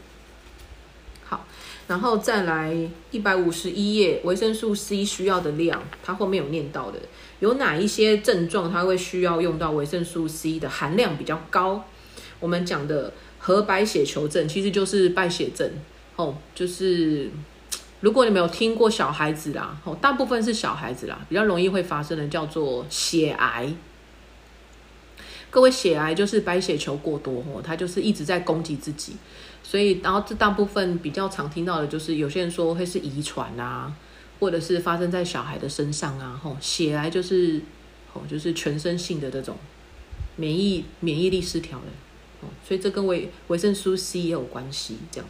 然后再来一百五十一页，维生素 C 需要的量，它后面有念到的，有哪一些症状它会需要用到维生素 C 的含量比较高？我们讲的核白血球症其实就是败血症哦，就是如果你没有听过小孩子啦，哦，大部分是小孩子啦，比较容易会发生的叫做血癌。各位血癌就是白血球过多哦，它就是一直在攻击自己。所以，然后这大部分比较常听到的，就是有些人说会是遗传啊，或者是发生在小孩的身上啊。吼，血癌就是，吼，就是全身性的这种免疫免疫力失调的。哦，所以这跟维维生素 C 也有关系。这样，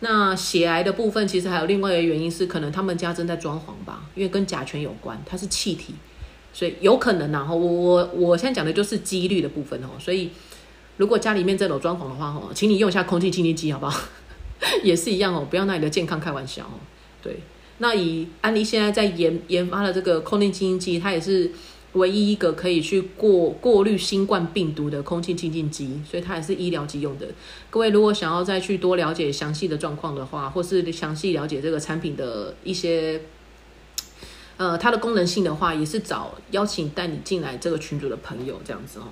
那血癌的部分其实还有另外一个原因是，可能他们家正在装潢吧，因为跟甲醛有关，它是气体，所以有可能。然后我我我现在讲的就是几率的部分哦，所以。如果家里面这种装潢的话，哦，请你用一下空气清新机，好不好？也是一样哦，不要拿你的健康开玩笑哦。对，那以安利现在在研研发的这个空气清新机，它也是唯一一个可以去过过滤新冠病毒的空气清净机，所以它也是医疗机用的。各位如果想要再去多了解详细的状况的话，或是详细了解这个产品的一些呃它的功能性的话，也是找邀请带你进来这个群组的朋友这样子哦。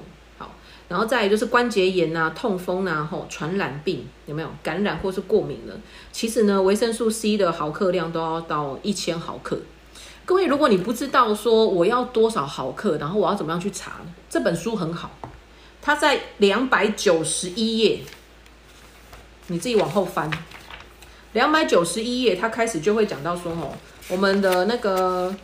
然后再就是关节炎啊、痛风啊、吼传染病有没有感染或是过敏了？其实呢，维生素 C 的毫克量都要到一千毫克。各位，如果你不知道说我要多少毫克，然后我要怎么样去查？这本书很好，它在两百九十一页，你自己往后翻，两百九十一页，它开始就会讲到说，哦，我们的那个。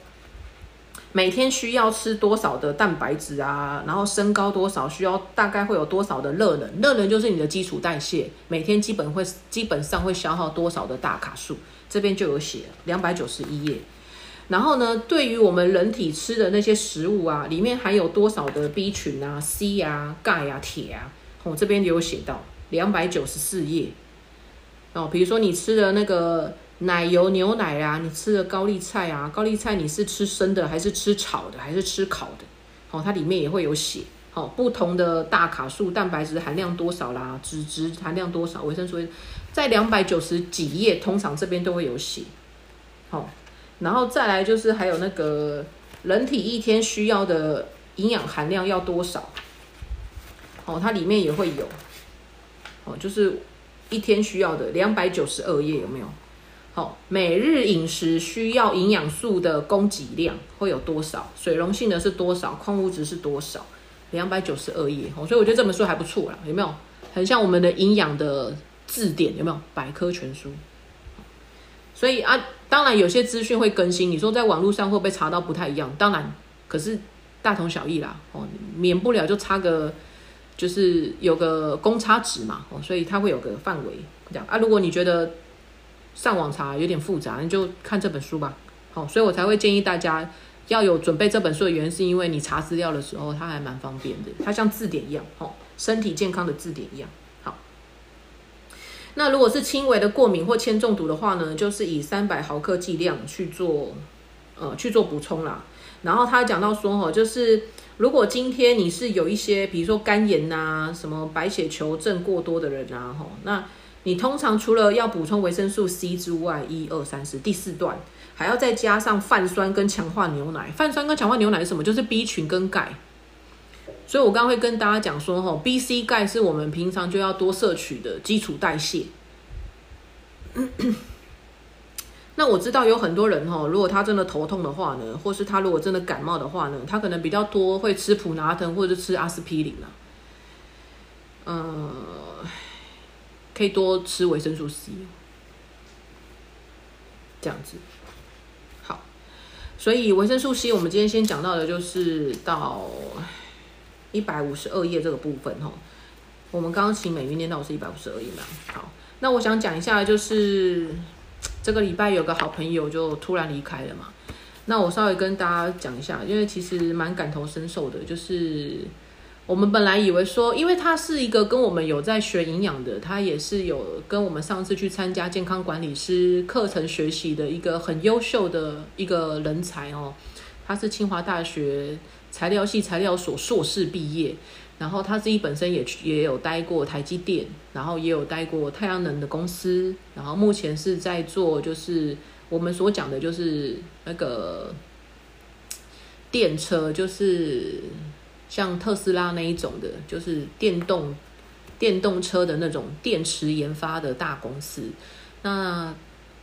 每天需要吃多少的蛋白质啊？然后身高多少？需要大概会有多少的热能？热能就是你的基础代谢，每天基本会基本上会消耗多少的大卡数？这边就有写两百九十一页。然后呢，对于我们人体吃的那些食物啊，里面含有多少的 B 群啊、C 啊、钙啊、铁啊？我这边有写到两百九十四页。哦，比如说你吃的那个。奶油牛奶啊，你吃的高丽菜啊，高丽菜你是吃生的还是吃炒的还是吃烤的？好，它里面也会有写，好，不同的大卡数蛋白质含量多少啦，脂质含量多少，维生素在两百九十几页，通常这边都会有写，好，然后再来就是还有那个人体一天需要的营养含量要多少，哦，它里面也会有，哦，就是一天需要的两百九十二页有没有？好，每日饮食需要营养素的供给量会有多少？水溶性的是多少？矿物质是多少？两百九十二页哦，所以我觉得这本书还不错啦，有没有？很像我们的营养的字典，有没有？百科全书。所以啊，当然有些资讯会更新，你说在网络上会不会查到不太一样？当然，可是大同小异啦，哦，免不了就差个，就是有个公差值嘛，哦，所以它会有个范围这样啊。如果你觉得，上网查有点复杂，你就看这本书吧。好，所以我才会建议大家要有准备这本书的原因，是因为你查资料的时候，它还蛮方便的。它像字典一样，哦，身体健康的字典一样。好，那如果是轻微的过敏或铅中毒的话呢，就是以三百毫克剂量去做，呃，去做补充啦。然后他讲到说，哈，就是如果今天你是有一些，比如说肝炎呐，什么白血球症过多的人啊，哈，那。你通常除了要补充维生素 C 之外，一二三四第四段还要再加上泛酸跟强化牛奶。泛酸跟强化牛奶是什么？就是 B 群跟钙。所以我刚刚会跟大家讲说，哈，B、C、钙是我们平常就要多摄取的基础代谢。那我知道有很多人哈，如果他真的头痛的话呢，或是他如果真的感冒的话呢，他可能比较多会吃普拿疼或者吃阿司匹林啊。嗯。可以多吃维生素 C，这样子好。所以维生素 C，我们今天先讲到的就是到一百五十二页这个部分哈。我们刚刚请美云念到是一百五十二页嘛？好，那我想讲一下，就是这个礼拜有个好朋友就突然离开了嘛。那我稍微跟大家讲一下，因为其实蛮感同身受的，就是我们本来以为说，因为他是一个跟我们有在学营养的，他也是有跟我们上次去参加健康管理师课程学习的一个很优秀的一个人才哦。他是清华大学材料系材料所硕士毕业，然后他自己本身也也有待过台积电，然后也有待过太阳能的公司，然后目前是在做就是。我们所讲的就是那个电车，就是像特斯拉那一种的，就是电动电动车的那种电池研发的大公司。那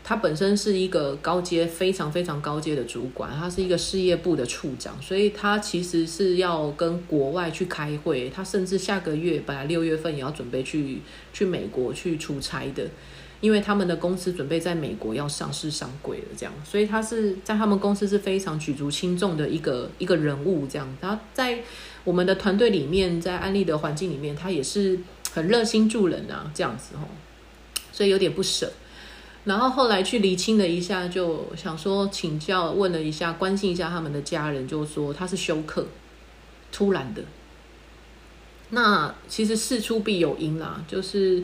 他本身是一个高阶、非常非常高阶的主管，他是一个事业部的处长，所以他其实是要跟国外去开会。他甚至下个月本来六月份也要准备去去美国去出差的。因为他们的公司准备在美国要上市上柜了，这样，所以他是在他们公司是非常举足轻重的一个一个人物，这样。他在我们的团队里面，在安利的环境里面，他也是很热心助人啊，这样子哦，所以有点不舍。然后后来去厘清了一下，就想说请教，问了一下，关心一下他们的家人，就说他是休克，突然的。那其实事出必有因啦，就是。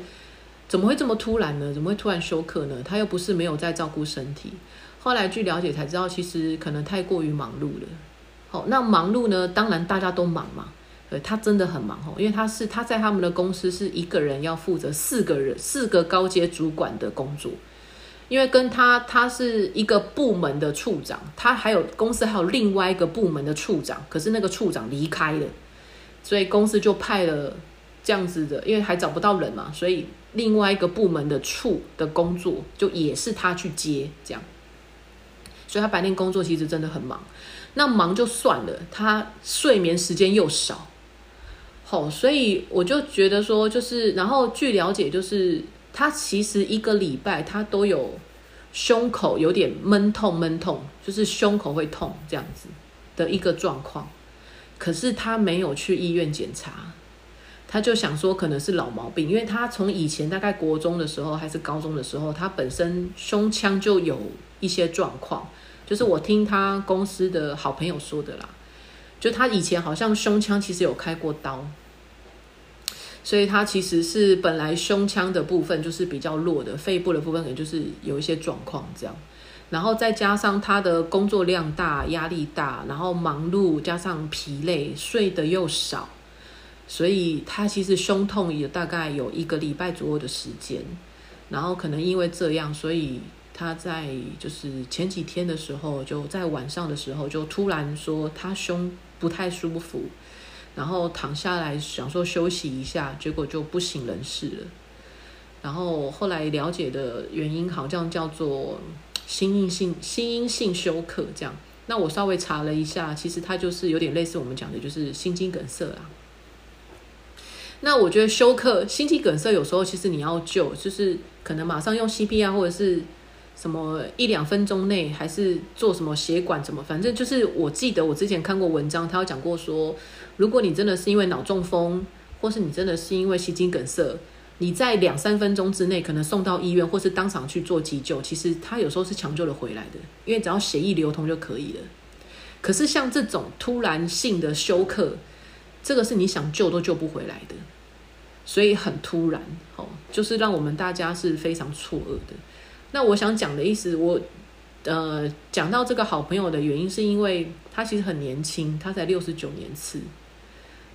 怎么会这么突然呢？怎么会突然休克呢？他又不是没有在照顾身体。后来据了解才知道，其实可能太过于忙碌了。好，那忙碌呢？当然大家都忙嘛。呃，他真的很忙哦，因为他是他在他们的公司是一个人要负责四个人四个高阶主管的工作。因为跟他他是一个部门的处长，他还有公司还有另外一个部门的处长，可是那个处长离开了，所以公司就派了这样子的，因为还找不到人嘛，所以。另外一个部门的处的工作，就也是他去接这样，所以他白天工作其实真的很忙。那忙就算了，他睡眠时间又少，好，所以我就觉得说，就是然后据了解，就是他其实一个礼拜他都有胸口有点闷痛闷痛，就是胸口会痛这样子的一个状况，可是他没有去医院检查。他就想说，可能是老毛病，因为他从以前大概国中的时候还是高中的时候，他本身胸腔就有一些状况，就是我听他公司的好朋友说的啦，就他以前好像胸腔其实有开过刀，所以他其实是本来胸腔的部分就是比较弱的，肺部的部分可能就是有一些状况这样，然后再加上他的工作量大、压力大，然后忙碌加上疲累，睡得又少。所以他其实胸痛也大概有一个礼拜左右的时间，然后可能因为这样，所以他在就是前几天的时候，就在晚上的时候就突然说他胸不太舒服，然后躺下来想说休息一下，结果就不省人事了。然后后来了解的原因好像叫做心因性心因性休克这样。那我稍微查了一下，其实它就是有点类似我们讲的就是心肌梗塞啦。那我觉得休克、心肌梗塞有时候其实你要救，就是可能马上用 CPR 或者是什么一两分钟内，还是做什么血管怎么，反正就是我记得我之前看过文章，他有讲过说，如果你真的是因为脑中风，或是你真的是因为心肌梗塞，你在两三分钟之内可能送到医院，或是当场去做急救，其实他有时候是抢救的回来的，因为只要血液流通就可以了。可是像这种突然性的休克，这个是你想救都救不回来的，所以很突然，哦，就是让我们大家是非常错愕的。那我想讲的意思，我呃讲到这个好朋友的原因，是因为他其实很年轻，他才六十九年次，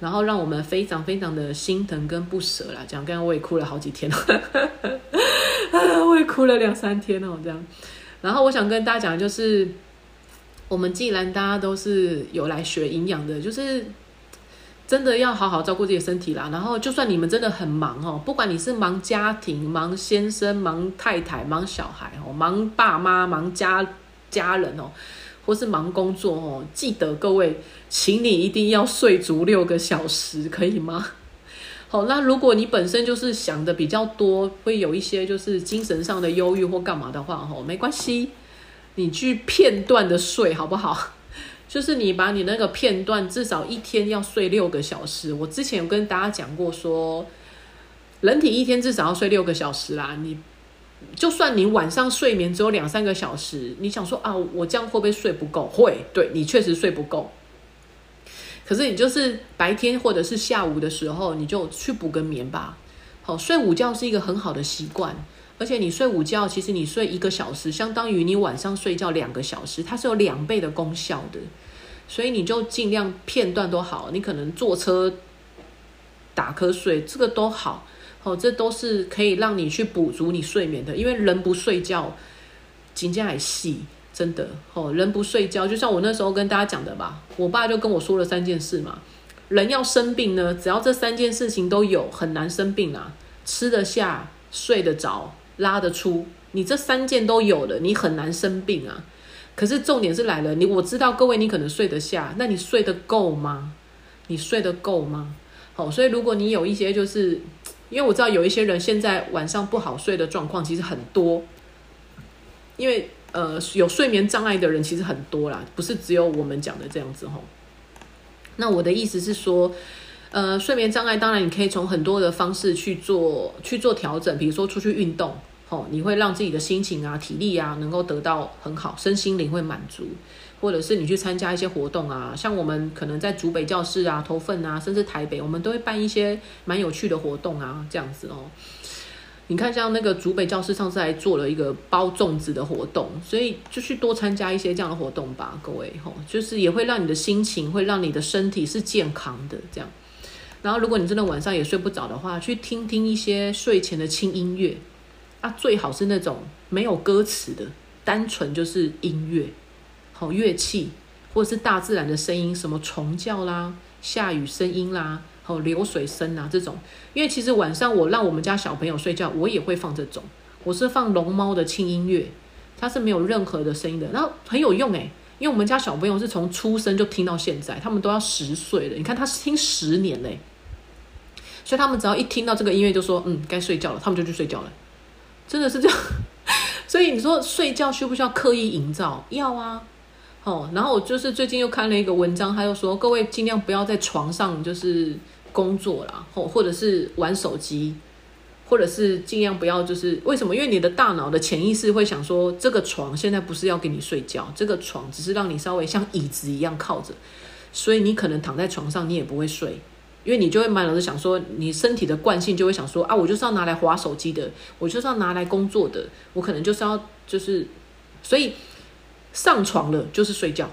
然后让我们非常非常的心疼跟不舍啦。讲刚刚我也哭了好几天了，我也哭了两三天哦，这样。然后我想跟大家讲，就是我们既然大家都是有来学营养的，就是。真的要好好照顾自己的身体啦。然后，就算你们真的很忙哦，不管你是忙家庭、忙先生、忙太太、忙小孩哦，忙爸妈、忙家家人哦，或是忙工作哦，记得各位，请你一定要睡足六个小时，可以吗？好，那如果你本身就是想的比较多，会有一些就是精神上的忧郁或干嘛的话，吼，没关系。你去片段的睡好不好？就是你把你那个片段至少一天要睡六个小时。我之前有跟大家讲过说，人体一天至少要睡六个小时啦。你就算你晚上睡眠只有两三个小时，你想说啊，我这样会不会睡不够？会，对你确实睡不够。可是你就是白天或者是下午的时候，你就去补个眠吧。好，睡午觉是一个很好的习惯，而且你睡午觉，其实你睡一个小时，相当于你晚上睡觉两个小时，它是有两倍的功效的。所以你就尽量片段都好，你可能坐车打瞌睡，这个都好。哦，这都是可以让你去补足你睡眠的，因为人不睡觉，颈肩还细，真的哦。人不睡觉，就像我那时候跟大家讲的吧，我爸就跟我说了三件事嘛。人要生病呢，只要这三件事情都有，很难生病啊。吃得下、睡得着、拉得出，你这三件都有了，你很难生病啊。可是重点是来了，你我知道各位你可能睡得下，那你睡得够吗？你睡得够吗？好，所以如果你有一些就是。因为我知道有一些人现在晚上不好睡的状况其实很多，因为呃有睡眠障碍的人其实很多啦，不是只有我们讲的这样子吼。那我的意思是说，呃，睡眠障碍当然你可以从很多的方式去做去做调整，比如说出去运动，吼，你会让自己的心情啊、体力啊能够得到很好，身心灵会满足。或者是你去参加一些活动啊，像我们可能在竹北教室啊、投份啊，甚至台北，我们都会办一些蛮有趣的活动啊，这样子哦。你看，像那个竹北教室上次还做了一个包粽子的活动，所以就去多参加一些这样的活动吧，各位吼，就是也会让你的心情，会让你的身体是健康的这样。然后，如果你真的晚上也睡不着的话，去听听一些睡前的轻音乐啊，最好是那种没有歌词的，单纯就是音乐。好乐器，或者是大自然的声音，什么虫叫啦、下雨声音啦、好流水声啊这种。因为其实晚上我让我们家小朋友睡觉，我也会放这种。我是放龙猫的轻音乐，它是没有任何的声音的，然后很有用诶，因为我们家小朋友是从出生就听到现在，他们都要十岁了。你看他听十年嘞，所以他们只要一听到这个音乐，就说嗯该睡觉了，他们就去睡觉了。真的是这样。所以你说睡觉需不需要刻意营造？要啊。哦，然后我就是最近又看了一个文章，他又说各位尽量不要在床上就是工作啦，或或者是玩手机，或者是尽量不要就是为什么？因为你的大脑的潜意识会想说，这个床现在不是要给你睡觉，这个床只是让你稍微像椅子一样靠着，所以你可能躺在床上你也不会睡，因为你就会满脑子想说，你身体的惯性就会想说啊，我就是要拿来划手机的，我就是要拿来工作的，我可能就是要就是所以。上床了就是睡觉，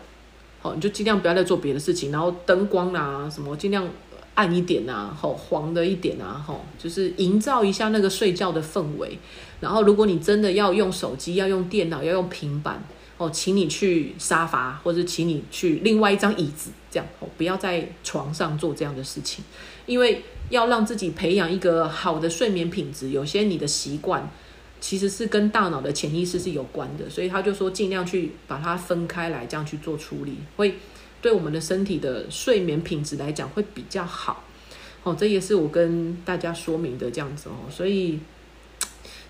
好，你就尽量不要再做别的事情，然后灯光啊什么尽量暗一点啊，好黄的一点啊，好，就是营造一下那个睡觉的氛围。然后如果你真的要用手机、要用电脑、要用平板，哦，请你去沙发，或者请你去另外一张椅子，这样哦，不要在床上做这样的事情，因为要让自己培养一个好的睡眠品质，有些你的习惯。其实是跟大脑的潜意识是有关的，所以他就说尽量去把它分开来，这样去做处理，会对我们的身体的睡眠品质来讲会比较好。哦，这也是我跟大家说明的这样子哦。所以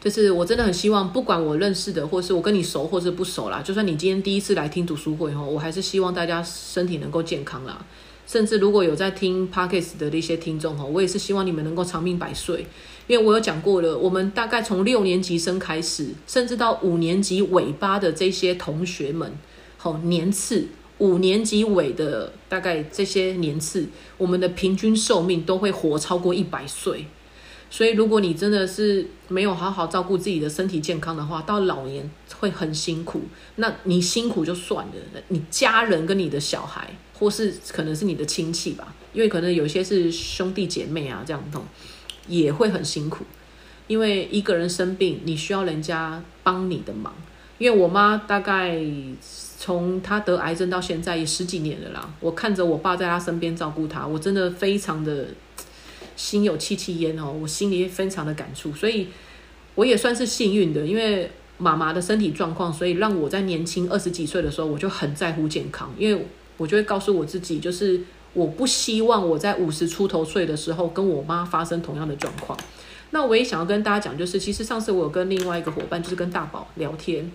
就是我真的很希望，不管我认识的，或是我跟你熟，或是不熟啦，就算你今天第一次来听读书会哦，我还是希望大家身体能够健康啦。甚至如果有在听 Podcast 的一些听众哈，我也是希望你们能够长命百岁。因为我有讲过了，我们大概从六年级生开始，甚至到五年级尾巴的这些同学们，好年次，五年级尾的大概这些年次，我们的平均寿命都会活超过一百岁。所以，如果你真的是没有好好照顾自己的身体健康的话，到老年会很辛苦。那你辛苦就算了，你家人跟你的小孩，或是可能是你的亲戚吧，因为可能有些是兄弟姐妹啊这样子。也会很辛苦，因为一个人生病，你需要人家帮你的忙。因为我妈大概从她得癌症到现在也十几年了啦，我看着我爸在她身边照顾她，我真的非常的心有戚戚焉哦，我心里非常的感触。所以我也算是幸运的，因为妈妈的身体状况，所以让我在年轻二十几岁的时候，我就很在乎健康，因为我就会告诉我自己，就是。我不希望我在五十出头岁的时候跟我妈发生同样的状况。那我也想要跟大家讲，就是其实上次我有跟另外一个伙伴，就是跟大宝聊天，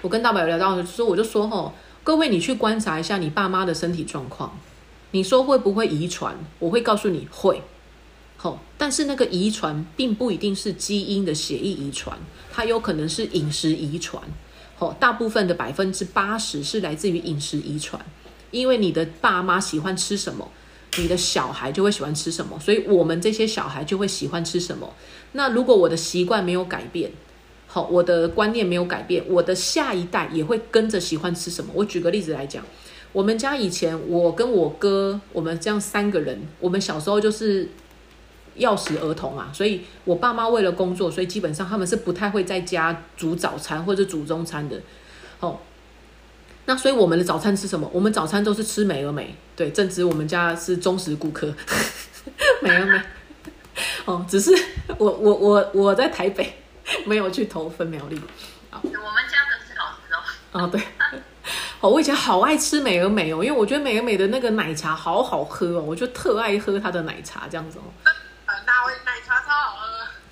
我跟大宝有聊到，说我就说吼，各位你去观察一下你爸妈的身体状况，你说会不会遗传？我会告诉你会。好，但是那个遗传并不一定是基因的血液遗传，它有可能是饮食遗传。好，大部分的百分之八十是来自于饮食遗传，因为你的爸妈喜欢吃什么，你的小孩就会喜欢吃什么，所以我们这些小孩就会喜欢吃什么。那如果我的习惯没有改变，好，我的观念没有改变，我的下一代也会跟着喜欢吃什么。我举个例子来讲，我们家以前我跟我哥，我们这样三个人，我们小时候就是。钥匙儿童啊，所以我爸妈为了工作，所以基本上他们是不太会在家煮早餐或者煮中餐的。哦，那所以我们的早餐吃什么？我们早餐都是吃美而美。对，正值我们家是忠实顾客，美而美。哦，只是我我我我在台北没有去投分苗栗。好，我们家的是好吃哦。哦，对。哦，我以前好爱吃美而美哦，因为我觉得美而美的那个奶茶好好喝哦，我就特爱喝它的奶茶这样子哦。奶茶超好喝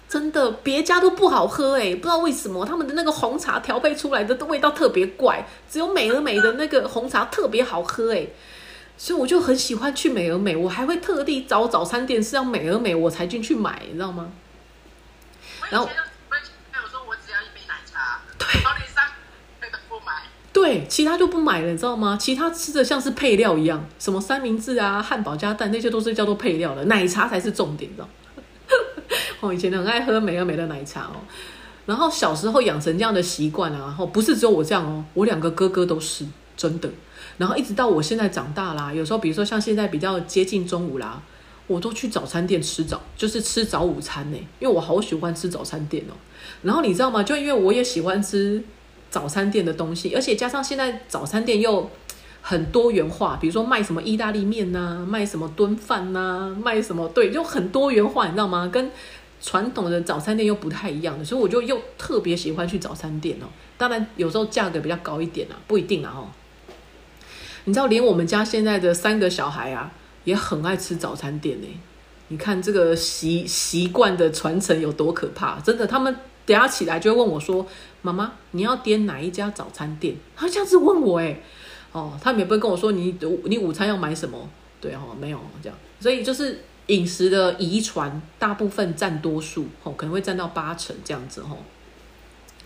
真的，别家都不好喝哎，不知道为什么他们的那个红茶调配出来的味道特别怪，只有美而美的那个红茶特别好喝哎，所以我就很喜欢去美而美，我还会特地找早餐店是要美而美我才进去买，你知道吗？然后我有说我只要一杯奶茶，对，然后你三不买，对，其他就不买了，你知道吗？其他吃的像是配料一样，什么三明治啊、汉堡加蛋那些都是叫做配料的，奶茶才是重点，知道。哦，以前很爱喝美而美的奶茶哦，然后小时候养成这样的习惯啊，然后不是只有我这样哦，我两个哥哥都是真的。然后一直到我现在长大啦，有时候比如说像现在比较接近中午啦，我都去早餐店吃早，就是吃早午餐呢，因为我好喜欢吃早餐店哦。然后你知道吗？就因为我也喜欢吃早餐店的东西，而且加上现在早餐店又。很多元化，比如说卖什么意大利面呐，卖什么炖饭呐，卖什么对，就很多元化，你知道吗？跟传统的早餐店又不太一样的，所以我就又特别喜欢去早餐店哦。当然有时候价格比较高一点啊，不一定啊哦。你知道，连我们家现在的三个小孩啊，也很爱吃早餐店呢。你看这个习习惯的传承有多可怕？真的，他们等下起来就会问我说：“妈妈，你要点哪一家早餐店？”他这样子问我，哎。哦，他们也不会跟我说你你午餐要买什么，对哦，没有这样，所以就是饮食的遗传大部分占多数，哦，可能会占到八成这样子，哦。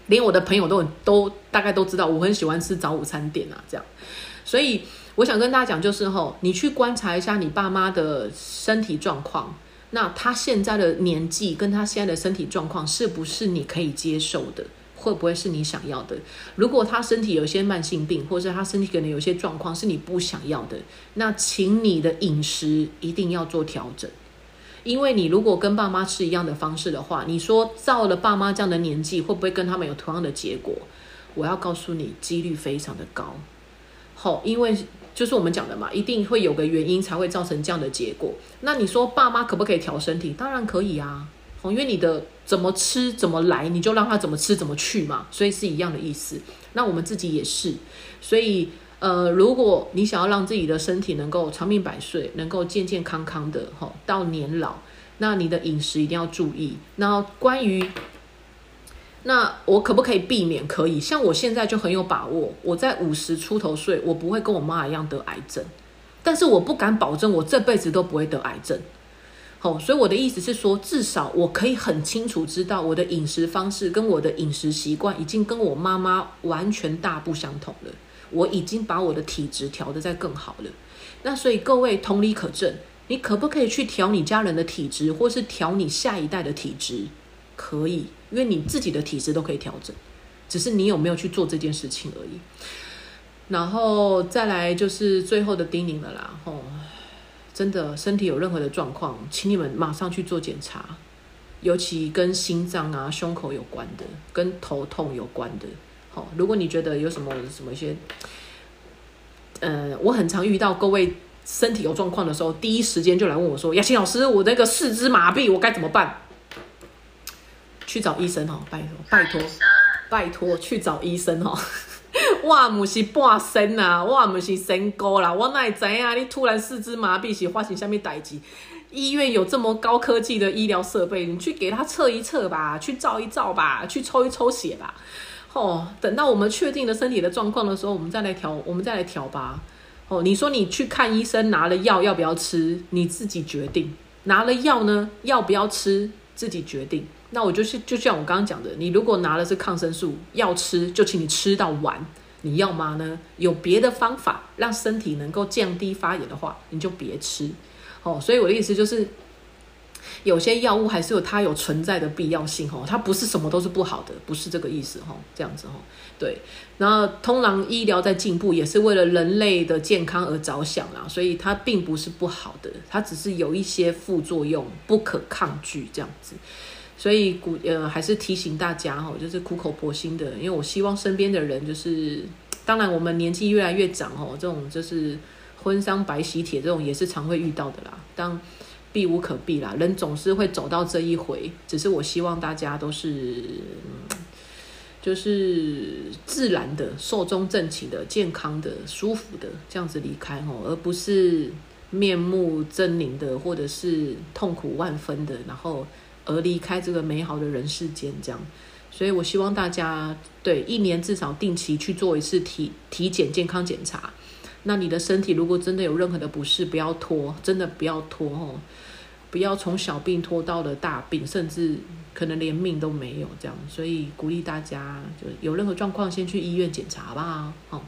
连我的朋友都很都大概都知道我很喜欢吃早午餐店啊，这样，所以我想跟大家讲就是，吼，你去观察一下你爸妈的身体状况，那他现在的年纪跟他现在的身体状况是不是你可以接受的？会不会是你想要的？如果他身体有些慢性病，或者他身体可能有些状况是你不想要的，那请你的饮食一定要做调整。因为你如果跟爸妈吃一样的方式的话，你说到了爸妈这样的年纪，会不会跟他们有同样的结果？我要告诉你，几率非常的高。好，因为就是我们讲的嘛，一定会有个原因才会造成这样的结果。那你说爸妈可不可以调身体？当然可以啊。因为你的怎么吃怎么来，你就让他怎么吃怎么去嘛，所以是一样的意思。那我们自己也是，所以呃，如果你想要让自己的身体能够长命百岁，能够健健康康的哈到年老，那你的饮食一定要注意。那关于那我可不可以避免？可以，像我现在就很有把握，我在五十出头岁，我不会跟我妈一样得癌症，但是我不敢保证我这辈子都不会得癌症。哦，所以我的意思是说，至少我可以很清楚知道我的饮食方式跟我的饮食习惯已经跟我妈妈完全大不相同了。我已经把我的体质调得再更好了。那所以各位同理可证，你可不可以去调你家人的体质，或是调你下一代的体质？可以，因为你自己的体质都可以调整，只是你有没有去做这件事情而已。然后再来就是最后的叮咛了啦，吼。真的身体有任何的状况，请你们马上去做检查，尤其跟心脏啊、胸口有关的，跟头痛有关的。好，如果你觉得有什么什么一些，呃，我很常遇到各位身体有状况的时候，第一时间就来问我说：“雅琴老师，我那个四肢麻痹，我该怎么办？”去找医生哦，拜托，拜托，拜托，去找医生哦。我唔是半身呐，我唔是身高啦，我哪会知啊？你突然四肢麻痹是发生什么代志？医院有这么高科技的医疗设备，你去给他测一测吧，去照一照吧，去抽一抽血吧。哦，等到我们确定了身体的状况的时候，我们再来调，我们再来调吧。哦，你说你去看医生拿了药要不要吃，你自己决定。拿了药呢，要不要吃，自己决定。那我就是就像我刚刚讲的，你如果拿的是抗生素，要吃就请你吃到完。你要吗呢？有别的方法让身体能够降低发炎的话，你就别吃。哦，所以我的意思就是。有些药物还是有它有存在的必要性哦，它不是什么都是不好的，不是这个意思哦，这样子哦，对。然后通常医疗在进步，也是为了人类的健康而着想啦，所以它并不是不好的，它只是有一些副作用不可抗拒这样子。所以古呃还是提醒大家哈，就是苦口婆心的，因为我希望身边的人就是，当然我们年纪越来越长哦，这种就是婚丧白喜帖这种也是常会遇到的啦，当。避无可避啦，人总是会走到这一回。只是我希望大家都是，就是自然的、寿终正寝的、健康的、舒服的这样子离开哦，而不是面目狰狞的，或者是痛苦万分的，然后而离开这个美好的人世间这样。所以我希望大家对一年至少定期去做一次体体检、健康检查。那你的身体如果真的有任何的不适，不要拖，真的不要拖哦，不要从小病拖到了大病，甚至可能连命都没有这样。所以鼓励大家，就有任何状况先去医院检查吧。好，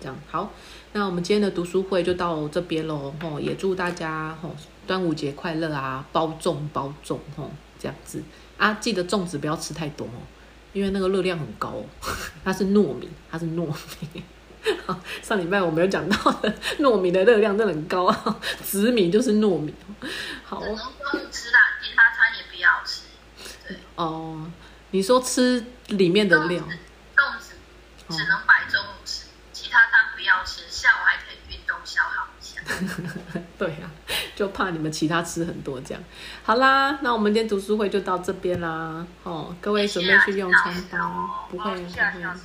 这样好。那我们今天的读书会就到这边喽。吼，也祝大家吼端午节快乐啊，包粽包粽吼，这样子啊，记得粽子不要吃太多哦，因为那个热量很高，它是糯米，它是糯米。上礼拜我没有讲到的糯米的热量真的很高啊，紫米就是糯米。好，只能吃啦，其他餐也不要吃。对哦，你说吃里面的料，粽子只能摆中午吃，其他餐不要吃，下午还。对啊，就怕你们其他吃很多这样。好啦，那我们今天读书会就到这边啦。哦，各位准备去用餐吧，不会不会。谢谢老师。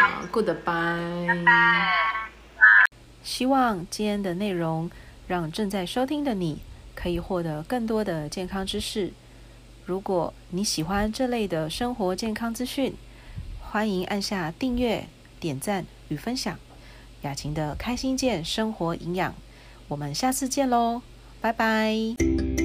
好，Goodbye。希望今天的内容让正在收听的你可以获得更多的健康知识。如果你喜欢这类的生活健康资讯，欢迎按下订阅、点赞与分享。雅琴的开心健生活营养，我们下次见喽，拜拜。